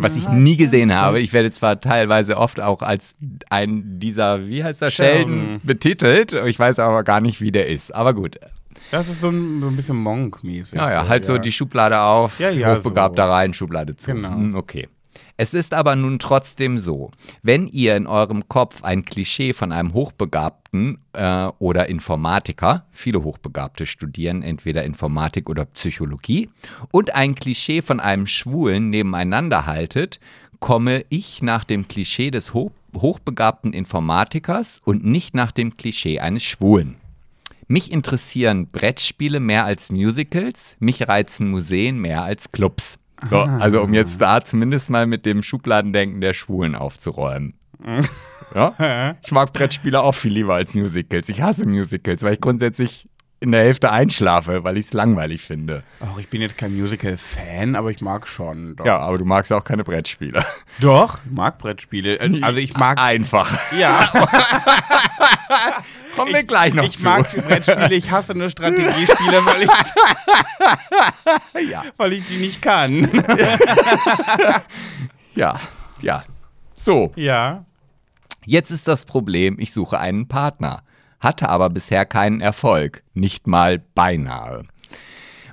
Was ich nie gesehen habe. Ich werde zwar teilweise oft auch als ein dieser, wie heißt der, Sheldon. Sheldon betitelt. Ich weiß aber gar nicht, wie der ist. Aber gut. Das ist so ein, so ein bisschen Monk-mäßig. Naja, halt so die Schublade auf, Ja, ja, hochbegabt so. da rein, Schublade zu. Genau. Hm, Okay. Es ist aber nun trotzdem so, wenn ihr in eurem Kopf ein Klischee von einem Hochbegabten äh, oder Informatiker, viele Hochbegabte studieren entweder Informatik oder Psychologie, und ein Klischee von einem Schwulen nebeneinander haltet, komme ich nach dem Klischee des Hoch hochbegabten Informatikers und nicht nach dem Klischee eines Schwulen. Mich interessieren Brettspiele mehr als Musicals, mich reizen Museen mehr als Clubs. So, also um jetzt da zumindest mal mit dem Schubladendenken der Schwulen aufzuräumen. <laughs> Ja? Ich mag Brettspiele auch viel lieber als Musicals. Ich hasse Musicals, weil ich grundsätzlich in der Hälfte einschlafe, weil ich es langweilig finde. Ach, ich bin jetzt kein Musical-Fan, aber ich mag schon. Doch. Ja, aber du magst auch keine Brettspiele. Doch, ich mag Brettspiele. Äh, Also ich mag. Einfach. Ja, <laughs> Kommen wir gleich noch ich zu. mag Brettspiele, ich hasse nur Strategiespiele, weil ich, <laughs> ja. weil ich die nicht kann. <laughs> Ja, ja. So, Ja. Jetzt ist das Problem, ich suche einen Partner, hatte aber bisher keinen Erfolg, nicht mal beinahe.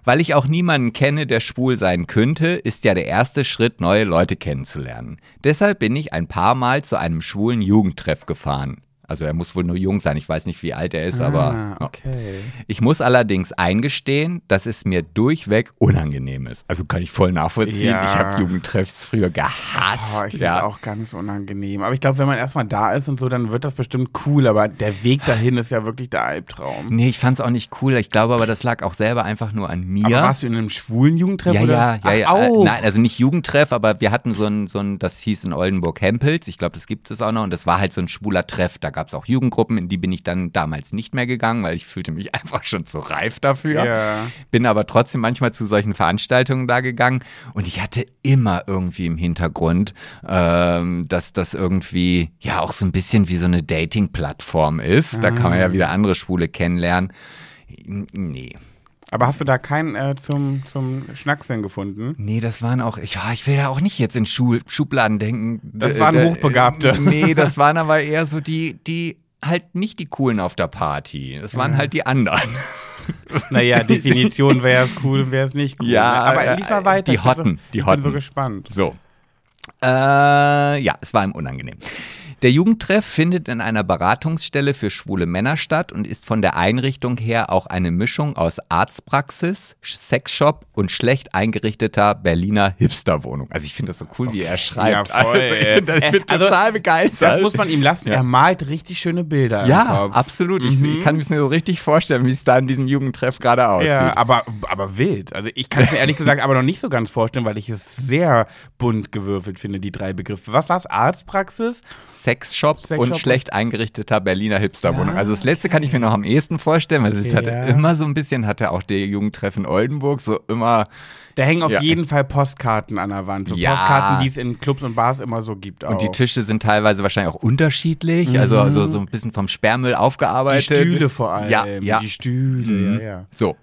Weil ich auch niemanden kenne, der schwul sein könnte, ist ja der erste Schritt, neue Leute kennenzulernen. Deshalb bin ich ein paar Mal zu einem schwulen Jugendtreff gefahren. Also er muss wohl nur jung sein, ich weiß nicht, wie alt er ist, aber Ah, ja. okay. ich muss allerdings eingestehen, dass es mir durchweg unangenehm ist. Also kann ich voll nachvollziehen. Ja. Ich habe Jugendtreffs früher gehasst. Oh, ich finde ja. es auch ganz unangenehm. Aber ich glaube, wenn man erstmal da ist und so, dann wird das bestimmt cool. Aber der Weg dahin ist ja wirklich der Albtraum. Nee, ich fand's auch nicht cool. Ich glaube aber, das lag auch selber einfach nur an mir. Aber warst du in einem schwulen Jugendtreff? ja, oder? ja, ja, ja. Auch. Äh, Nein, also nicht Jugendtreff, aber wir hatten so ein, so ein, das hieß in Oldenburg Hempels. Ich glaube, das gibt es auch noch. Und das war halt so ein schwuler Treff. Da gab's auch Jugendgruppen, in die bin ich dann damals nicht mehr gegangen, weil ich fühlte mich <laughs> einfach schon zu reif dafür. Ja. Bin aber trotzdem manchmal zu solchen Veranstaltungen da gegangen. Und ich hatte immer irgendwie im Hintergrund, ähm, dass das irgendwie ja auch so ein bisschen wie so eine Dating-Plattform ist. Da kann man ja wieder andere Schwule kennenlernen. Nee. Aber hast du da keinen äh, zum, zum Schnackseln gefunden? Nee, das waren auch, ich, ja, ich will ja auch nicht jetzt in Schul Schubladen denken. Das waren Hochbegabte. <laughs> Nee, das waren aber eher so die, die halt nicht die coolen auf der Party. Das waren halt die anderen. <laughs> Naja, Definition wäre es cool, wäre es nicht cool. Ja, ne? aber äh, lies mal weiter. die bin so- Hotten, die Ich bin so Hotten. gespannt. So. Äh, ja, es war ihm unangenehm. Der Jugendtreff findet in einer Beratungsstelle für schwule Männer statt und ist von der Einrichtung her auch eine Mischung aus Arztpraxis, Sexshop und schlecht eingerichteter Berliner Hipsterwohnung. Also ich finde das so cool, wie er schreibt. Ja, voll, also ich bin, ich bin Äh, also, total begeistert. Das muss man ihm lassen. Ja. Er malt richtig schöne Bilder. ja, absolut. Ich, ich kann mir das so richtig vorstellen, wie es da in diesem Jugendtreff gerade aussieht. Ja, aber, aber wild. Also ich kann es mir ehrlich gesagt aber noch nicht so ganz vorstellen, weil ich es sehr bunt gewürfelt finde, die drei Begriffe. Was war's? Arztpraxis? Sexshop, Sexshop und schlecht eingerichteter Berliner Hipsterwohnung. Also das letzte kann ich mir noch am ehesten vorstellen, weil hatte Ja. immer so ein bisschen, hatte auch der Jugendtreff in Oldenburg so immer, Da hängen auf Ja. jeden Fall Postkarten an der Wand. So Ja. Postkarten, die es in Clubs und Bars immer so gibt. Auch. und die Tische sind teilweise wahrscheinlich auch unterschiedlich, also, also so ein bisschen vom Sperrmüll Die aufgearbeitet. Stühle vor allem. Ja, ja. Die Stühle, ja, ja. So.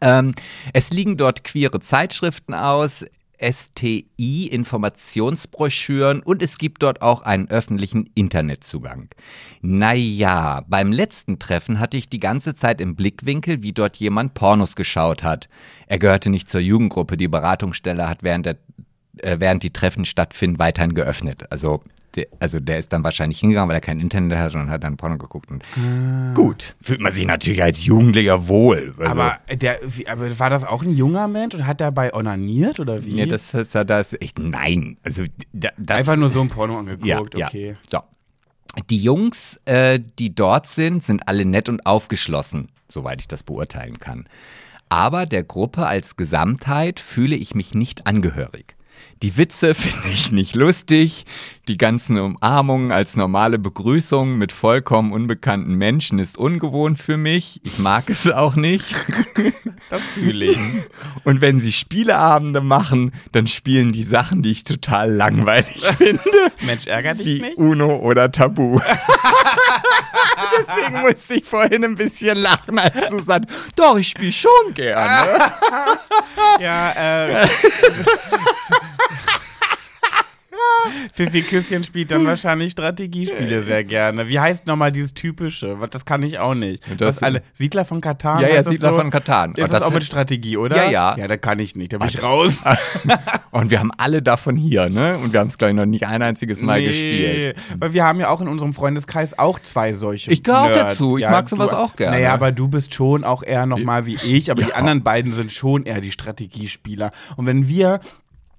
Ähm, es liegen dort queere Zeitschriften aus, STI, Informationsbroschüren und es gibt dort auch einen öffentlichen Internetzugang. Naja, beim letzten Treffen hatte ich die ganze Zeit im Blickwinkel, wie dort jemand Pornos geschaut hat. Er gehörte nicht zur Jugendgruppe, die Beratungsstelle hat während, der, äh, während die Treffen stattfinden weiterhin geöffnet. Also der, also der ist dann wahrscheinlich hingegangen, weil er kein Internet hatte und hat dann Porno geguckt. Und Gut, fühlt man sich natürlich als Jugendlicher wohl. Also, Aber, der, aber war das auch ein junger Mensch und hat dabei onaniert oder wie? Ja, das ist ja das. Ich, nein. Also da, das, Einfach nur so ein Porno angeguckt, ja, okay. Ja. So. Die Jungs, äh, die dort sind, sind alle nett und aufgeschlossen, soweit ich das beurteilen kann. Aber der Gruppe als Gesamtheit fühle ich mich nicht angehörig. Die Witze <laughs> finde ich nicht lustig. Die ganzen Umarmungen als normale Begrüßung mit vollkommen unbekannten Menschen ist ungewohnt für mich. Ich mag es auch nicht. <laughs> Das fühle ich. Und wenn sie Spieleabende machen, dann spielen die Sachen, die ich total langweilig <laughs> finde. Mensch, ärger dich Wie nicht. Uno oder Tabu. <laughs> Deswegen musste ich vorhin ein bisschen lachen, als du sagst, doch, ich spiele schon gerne. <laughs> Ja, äh. <laughs> Fifi Küsschen spielt dann wahrscheinlich Strategiespiele sehr gerne. Wie heißt nochmal dieses typische? Das kann ich auch nicht. Das- Was alle, Siedler von Katan? Ja, ja, Siedler so? von Katan. Ist Und das, das auch mit Strategie, oder? Ja, ja. Ja, da kann ich nicht, da bin ich raus. <laughs> Und wir haben alle davon hier, ne? Und wir haben es, glaube ich, noch nicht ein einziges Mal gespielt. Weil wir haben ja auch in unserem Freundeskreis auch zwei solche. Ich gehöre auch dazu. Ich mag sowas du- auch gerne. Naja, aber du bist schon auch eher nochmal wie ich, aber die anderen beiden sind schon eher die Strategiespieler. Und wenn wir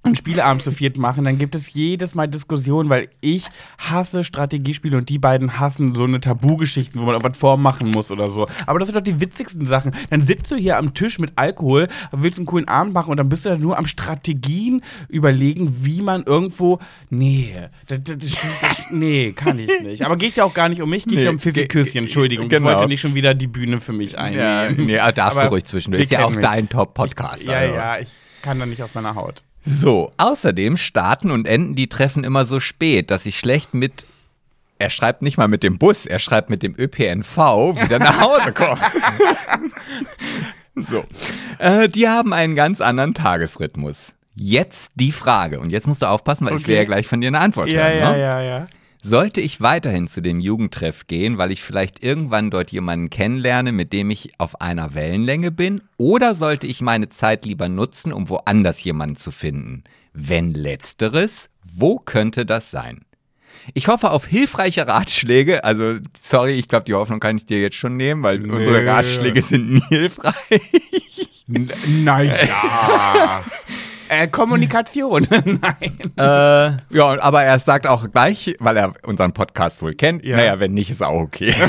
einen Spieleabend zu viert machen, dann gibt es jedes Mal Diskussionen, weil ich hasse Strategiespiele und die beiden hassen so eine Tabugeschichten, wo man was vormachen muss oder so. Aber das sind doch die witzigsten Sachen. Dann sitzt du hier am Tisch mit Alkohol, willst einen coolen Abend machen und dann bist du da nur am Strategien überlegen, wie man irgendwo. Nee, das, das, das, nee, kann ich nicht. Aber geht ja auch gar nicht um mich, geht Nee, ja um Pfiffi ge- Küsschen. Entschuldigung, ich genau. wollte nicht schon wieder die Bühne für mich Ja, einnehmen. nee, ah, darfst Aber du ruhig zwischendurch. Ist ja auch mich. dein Top-Podcast. Ja, also. ja, ich kann da nicht aus meiner Haut. So, außerdem starten und enden die Treffen immer so spät, dass ich schlecht mit. Er schreibt nicht mal mit dem Bus, er schreibt mit dem ÖPNV wieder nach Hause komme. so. Äh, die haben einen ganz anderen Tagesrhythmus. Jetzt die Frage, und jetzt musst du aufpassen, weil ich will Okay. ja gleich von dir eine Antwort Ja, hören. ja, ne? ja, ja. Sollte ich weiterhin zu dem Jugendtreff gehen, weil ich vielleicht irgendwann dort jemanden kennenlerne, mit dem ich auf einer Wellenlänge bin? Oder sollte ich meine Zeit lieber nutzen, um woanders jemanden zu finden? Wenn letzteres, wo könnte das sein? Ich hoffe auf hilfreiche Ratschläge. Also, sorry, ich glaube, die Hoffnung kann ich dir jetzt schon nehmen, weil Nö. unsere Ratschläge sind nie hilfreich. Naja. <laughs> äh, Kommunikation. <laughs> Nein. äh, ja, aber er sagt auch gleich, weil er unseren Podcast wohl kennt, Ja. naja, wenn nicht, ist auch okay. <laughs>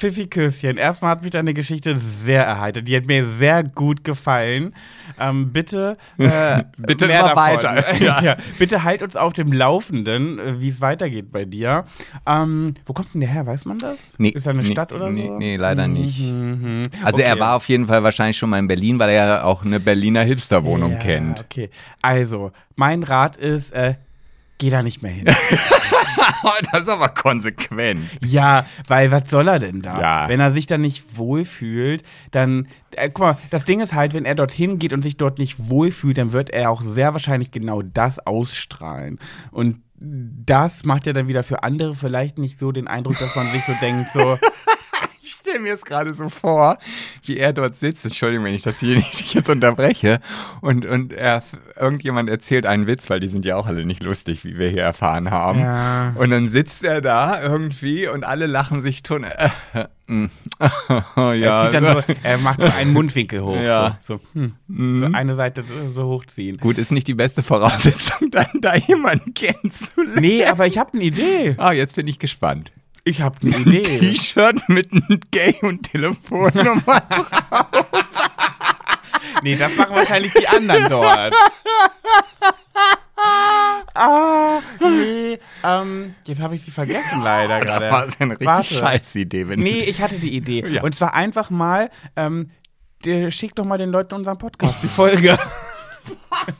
Pfiffi Küsschen. Erstmal hat mich deine Geschichte sehr erheitert. Die hat mir sehr gut gefallen. Ähm, bitte, äh, <laughs> Bitte mehr davon. weiter. <laughs> Ja. Ja. Bitte halt uns auf dem Laufenden, äh, wie es weitergeht bei dir. Ähm, wo kommt denn der her? Weiß man das? ist er eine nee, Stadt oder nee, so? Nee, leider nicht. Mhm. Also Okay. er war auf jeden Fall wahrscheinlich schon mal in Berlin, weil er ja auch eine Berliner Hipsterwohnung Ja, kennt. Okay. Also, mein Rat ist, äh, geh da nicht mehr hin. <laughs> das ist aber konsequent. Ja, weil was soll er denn da? Ja. Wenn er sich da nicht wohlfühlt, dann. Äh, guck mal, das Ding ist halt, wenn er dorthin geht und sich dort nicht wohlfühlt, dann wird er auch sehr wahrscheinlich genau das ausstrahlen. Und das macht ja dann wieder für andere vielleicht nicht so den Eindruck, dass man sich so denkt, so. <laughs> Stelle mir es gerade so vor, wie er dort sitzt. Entschuldigung, wenn ich das hier nicht <laughs> jetzt unterbreche. Und, und er, irgendjemand erzählt einen Witz, weil die sind ja auch alle nicht lustig, wie wir hier erfahren haben. Ja. Und dann sitzt er da irgendwie und alle lachen sich tot. <laughs> Äh, Er, ja, dann so, er macht so einen Mundwinkel hoch. Ja. So, so, hm, so eine Seite so, so hochziehen. Gut, ist nicht die beste Voraussetzung, <laughs> dann da jemanden kennenzulernen. Nee, aber ich habe eine Idee. Ah, jetzt bin ich gespannt. Ich habe eine Idee. T-Shirt mit einem Gay und Telefonnummer <laughs> drauf. Nee, das machen wahrscheinlich die anderen dort. ah, nee. Ähm, jetzt habe ich sie vergessen leider Das gerade. war so eine richtig Warte. scheiß Idee. Wenn Nee, ich hatte die Idee. Ja. Und zwar einfach mal, ähm, der, schick doch mal den Leuten unseren Podcast, die Folge.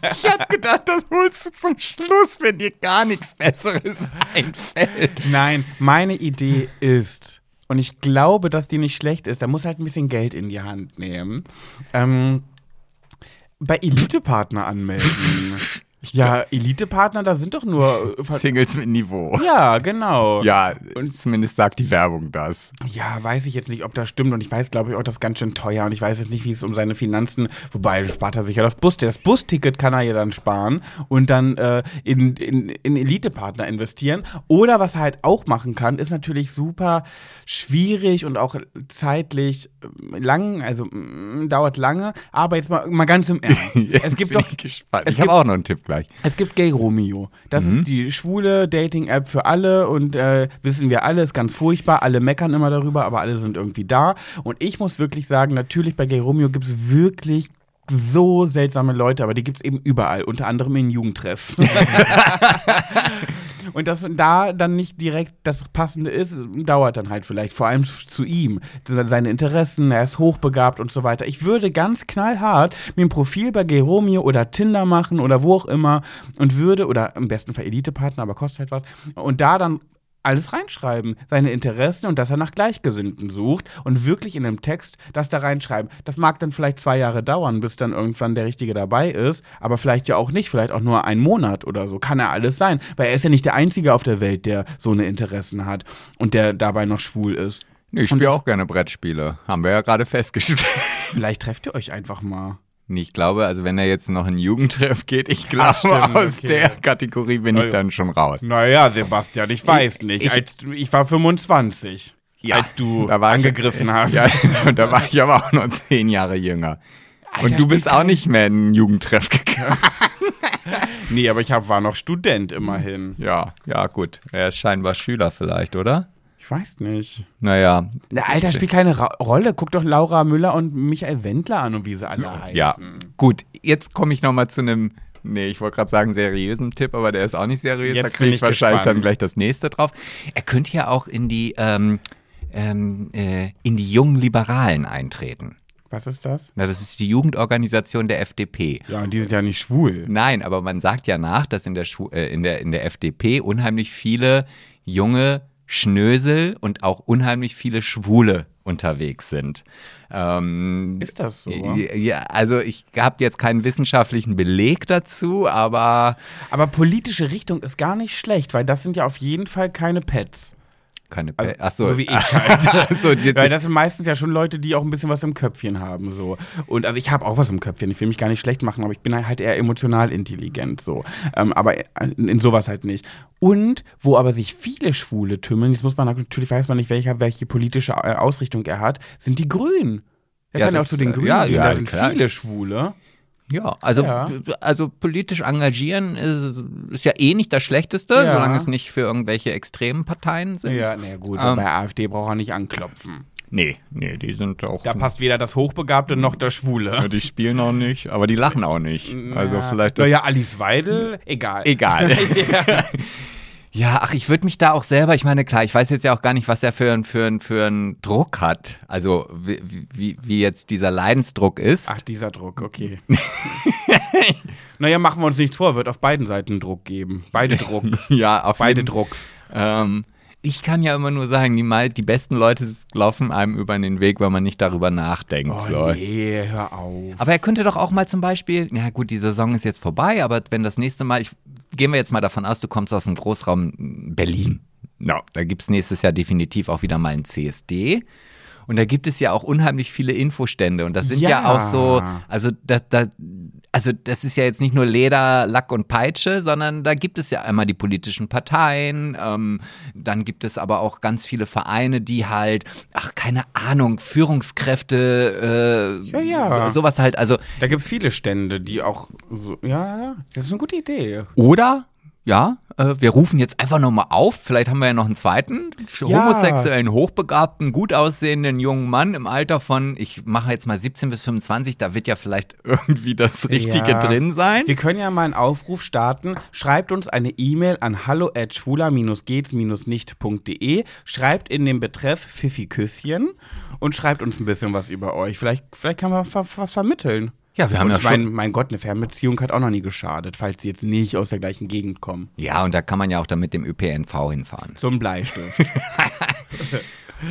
Ich hab gedacht, das holst du zum Schluss, wenn dir gar nichts Besseres einfällt. Nein, meine Idee ist, und ich glaube, dass die nicht schlecht ist, da muss halt ein bisschen Geld in die Hand nehmen. Ähm, bei Elite-Partner anmelden. Ja, Elite-Partner, da sind doch nur. äh, <laughs> Singles mit Niveau. Ja, genau. Ja, zumindest sagt die Werbung das. Ja, weiß ich jetzt nicht, ob das stimmt. Und ich weiß, glaube ich, auch, das ist ganz schön teuer. Und ich weiß jetzt nicht, wie es um seine Finanzen. Wobei spart er sich ja das Busticket. Das Busticket kann er ja dann sparen und dann äh, in, in, in Elite-Partner investieren. Oder was er halt auch machen kann, ist natürlich super schwierig und auch zeitlich äh, lang, also mm, dauert lange. Aber jetzt mal, mal ganz im <laughs> Ernst. es gibt bin doch. ich gespannt. es Ich habe auch noch einen Tipp gleich. Es gibt Gay Romeo. Das Mhm. ist die schwule Dating-App für alle und äh, wissen wir alle, ist ganz furchtbar. Alle meckern immer darüber, aber alle sind irgendwie da. Und ich muss wirklich sagen, natürlich bei Gay Romeo gibt es wirklich so seltsame Leute, aber die gibt es eben überall, unter anderem in Jugendtreffs. <laughs> <laughs> Und dass da dann nicht direkt das Passende ist, dauert dann halt vielleicht, vor allem zu ihm. Seine Interessen, er ist hochbegabt und so weiter. Ich würde ganz knallhart mir ein Profil bei Gay Romeo oder Tinder machen oder wo auch immer und würde, oder im besten Fall Elite-Partner, aber kostet halt was, und da dann alles reinschreiben, seine Interessen und dass er nach Gleichgesinnten sucht und wirklich in einem Text das da reinschreiben. Das mag dann vielleicht zwei Jahre dauern, bis dann irgendwann der Richtige dabei ist, aber vielleicht ja auch nicht, vielleicht auch nur einen Monat oder so. Kann er alles sein, weil er ist ja nicht der Einzige auf der Welt, der so eine Interessen hat und der dabei noch schwul ist. Nee, ich spiele auch gerne Brettspiele. Haben wir ja gerade festgestellt. Vielleicht trefft ihr euch einfach mal. Ich glaube, also wenn er jetzt noch in Jugendtreff geht, ich glaube, stimmt, aus okay. der Kategorie bin Na ich dann schon raus. Naja, Sebastian, ich weiß nicht. ich- als, ich war 25, Ja, als du da war ich- angegriffen <laughs> hast. Ja, und <laughs> da war ich aber auch noch zehn Jahre jünger. Alter, und du bist auch nicht mehr in einen Jugendtreff gegangen. <laughs> Nee, aber ich hab, war noch Student immerhin. Ja, ja, gut. Er ist scheinbar Schüler vielleicht, oder? Weiß nicht. Naja, Na, Alter, spielt keine Ra Rolle. Guck doch Laura Müller und Michael Wendler an und wie sie alle heißen. ja. Gut, jetzt komme ich nochmal zu einem, nee, ich wollte gerade sagen seriösen Tipp, aber der ist auch nicht seriös. Jetzt da kriege ich ich wahrscheinlich gespannt. dann gleich das nächste drauf. Er könnte ja auch in die, ähm, ähm, äh, in die jungen Liberalen eintreten. Was ist das? Na, das ist die Jugendorganisation der FDP. Ja, und die sind ja nicht schwul. Nein, aber man sagt ja nach, dass in der, Schu äh, in der, in der FDP unheimlich viele junge Schnösel und auch unheimlich viele Schwule unterwegs sind. Ähm, Ist das so? ja, also ich habe jetzt keinen wissenschaftlichen Beleg dazu, aber Aber politische Richtung ist gar nicht schlecht, weil das sind ja auf jeden Fall keine Pets. Keine. Also, Ach so, so wie ich halt. <laughs> so, die, Weil das sind meistens ja schon Leute, die auch ein bisschen was im Köpfchen haben. So. Und also ich habe auch was im Köpfchen. Ich will mich gar nicht schlecht machen, aber ich bin halt eher emotional intelligent. So. Ähm, aber in, in sowas halt nicht. Und wo aber sich viele Schwule tümmeln, jetzt muss man natürlich weiß man nicht, welcher, welche politische äh, Ausrichtung er hat, sind die Grünen. Er Ja, kann ja auch das, zu den äh, Grünen ja, gehen, ja, da sind klar. viele Schwule. Ja, also, Ja. also politisch engagieren ist, ist ja eh nicht das Schlechteste, Ja. solange es nicht für irgendwelche extremen Parteien sind. Ja, na gut, Ähm. bei AfD braucht er nicht anklopfen. Nee, nee, die sind auch. Da passt weder das Hochbegabte noch der Schwule. die spielen auch nicht, aber die lachen auch nicht. <laughs> Also vielleicht. Naja, Alice Weidel, egal. Egal. <laughs> <laughs> ja. Ach, ich würde mich da auch selber, ich meine, klar, ich weiß jetzt ja auch gar nicht, was er für, ein- für, ein- für einen Druck hat. Also, wie, wie, wie jetzt dieser Leidensdruck ist. Ach, dieser Druck, okay. <laughs> naja, machen wir uns nichts vor, wird auf beiden Seiten Druck geben. Beide <laughs> Druck. ja, auf Beide jeden- Drucks. Ähm, ich kann ja immer nur sagen, die, mei- die besten Leute laufen einem über den Weg, weil man nicht darüber nachdenkt. Oh so. nee, hör auf. Aber er könnte doch auch mal zum Beispiel, ja gut, die Saison ist jetzt vorbei, aber wenn das nächste Mal, ich, gehen wir jetzt mal davon aus, du kommst aus dem Großraum Berlin. No, da gibt es nächstes Jahr definitiv auch wieder mal ein CSD. Und da gibt es ja auch unheimlich viele Infostände. Und das sind ja, Ja. auch so, also da, da, also das ist ja jetzt nicht nur Leder, Lack und Peitsche, sondern da gibt es ja einmal die politischen Parteien, ähm, dann gibt es aber auch ganz viele Vereine, die halt, ach, keine Ahnung, Führungskräfte, äh, Ja, ja. So, sowas halt, also, da gibt es viele Stände, die auch so, ja, ja, das ist eine gute Idee. oder, ja, äh, wir rufen jetzt einfach nochmal auf, vielleicht haben wir ja noch einen zweiten, Ja. homosexuellen, hochbegabten, gut aussehenden jungen Mann im Alter von, ich mache jetzt mal 17 bis 25, da wird ja vielleicht <laughs> irgendwie das Richtige Ja. drin sein. Wir können ja mal einen Aufruf starten. Schreibt uns eine E-Mail an hallo at schwuler-gehts-nicht.de. Schreibt in den Betreff Pfiffi Küsschen und schreibt uns ein bisschen was über euch. Vielleicht, vielleicht kann man was vermitteln. Ja, wir haben und ja ich mein, schon- mein Gott, eine Fernbeziehung hat auch noch nie geschadet, falls sie jetzt nicht aus der gleichen Gegend kommen. Ja, und da kann man ja auch dann mit dem ÖPNV hinfahren. Ein Bleistift. <laughs>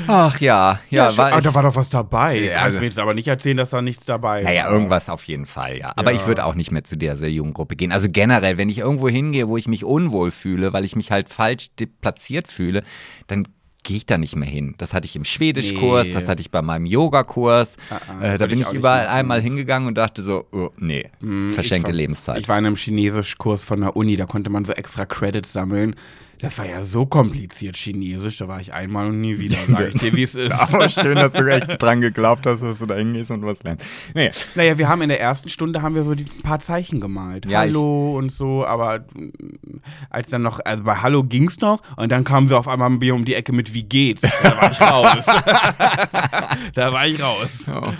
Ach ja, ja, schön. war Ah, ich, da war doch was dabei. Ja, Kannst also- mir jetzt aber nicht erzählen, dass da nichts dabei war. Naja, irgendwas auf jeden Fall, ja. Aber Ja. ich würde auch nicht mehr zu dieser Jugendgruppe gehen. Also generell, wenn ich irgendwo hingehe, wo ich mich unwohl fühle, weil ich mich halt falsch platziert fühle, dann gehe ich da nicht mehr hin. Das hatte ich im Schwedischkurs, Nee. das hatte ich bei meinem Yogakurs. ah, äh, da bin ich ich überall einmal hingegangen und dachte so, oh, nee, verschenkte Ich Lebenszeit. Ich war in einem Chinesischkurs von der Uni, da konnte man so extra Credits sammeln. Das war ja so kompliziert Chinesisch, da war ich einmal und nie wieder, sag ich dir, wie es <laughs> ist. Aber schön, dass du echt dran geglaubt hast, dass du da hingehst und was lernst. Nee, Naja, wir haben in der ersten Stunde haben wir so die, ein paar Zeichen gemalt. Ja, Hallo und so, aber mm, als dann noch, also bei Hallo ging's noch und dann kamen sie auf einmal bei mir um die Ecke mit Wie geht's? Da war ich raus. <laughs> da war ich raus. oh, ja.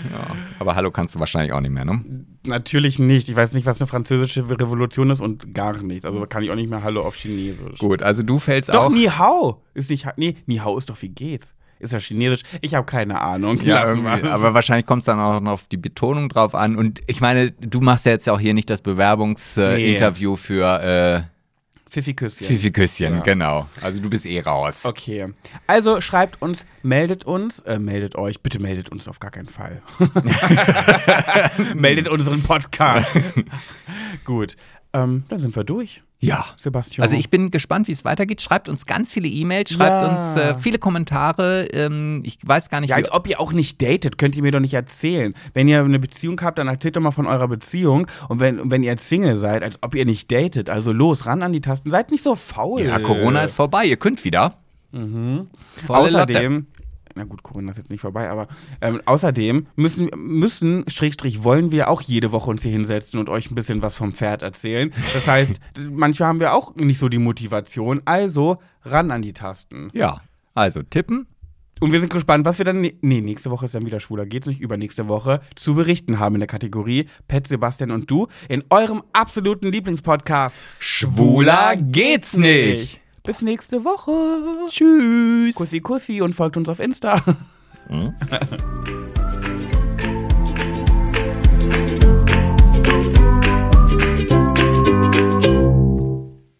aber hallo kannst du wahrscheinlich auch nicht mehr, ne? Natürlich nicht. Ich weiß nicht, was eine französische Revolution ist und gar nichts. Also kann ich auch nicht mehr Hallo auf Chinesisch. Gut, also du fällst Doch, auch. Ni Hao. Ist nicht, nee, Ni Hao ist doch Wie geht's? Ist ja Chinesisch. Ich habe keine Ahnung. Ja, aber wahrscheinlich kommt es dann auch noch auf die Betonung drauf an. Und ich meine, du machst ja jetzt auch hier nicht das Bewerbungsinterview Nee. äh, Interview für Küsschen. äh, Fifi Küsschen, Ja. genau. Also du bist eh raus. Okay. Also schreibt uns, meldet uns, äh, meldet euch, bitte meldet uns auf gar keinen Fall. <laughs> <laughs> meldet unseren Podcast. <laughs> Gut. Ähm, dann sind wir durch. Ja. Sebastian. Also ich bin gespannt, wie es weitergeht. Schreibt uns ganz viele E-Mails, schreibt Ja. uns äh, viele Kommentare. Ähm, ich weiß gar nicht, Ja, als ob ihr auch nicht datet, könnt ihr mir doch nicht erzählen. Wenn ihr eine Beziehung habt, dann erzählt doch mal von eurer Beziehung. Und wenn, wenn ihr jetzt Single seid, als ob ihr nicht datet. Also los, ran an die Tasten. Seid nicht so faul. ja, Corona ist vorbei. Ihr könnt wieder. Mhm. Außerdem, na gut, Corona ist jetzt nicht vorbei, aber ähm, außerdem müssen, müssen, Schrägstrich, wollen wir auch jede Woche uns hier hinsetzen und euch ein bisschen was vom Pferd erzählen. Das heißt, <laughs> manchmal haben wir auch nicht so die Motivation. Also ran an die Tasten. Ja. Also tippen. Und wir sind gespannt, was wir dann, nee, nächste Woche ist dann wieder schwuler, geht's nicht, übernächste Woche zu berichten haben in der Kategorie Pet, Sebastian und du in eurem absoluten Lieblingspodcast. Schwuler geht's nicht. Bis nächste Woche. Tschüss. Kussi, Kussi und folgt uns auf Insta. Hm? <laughs>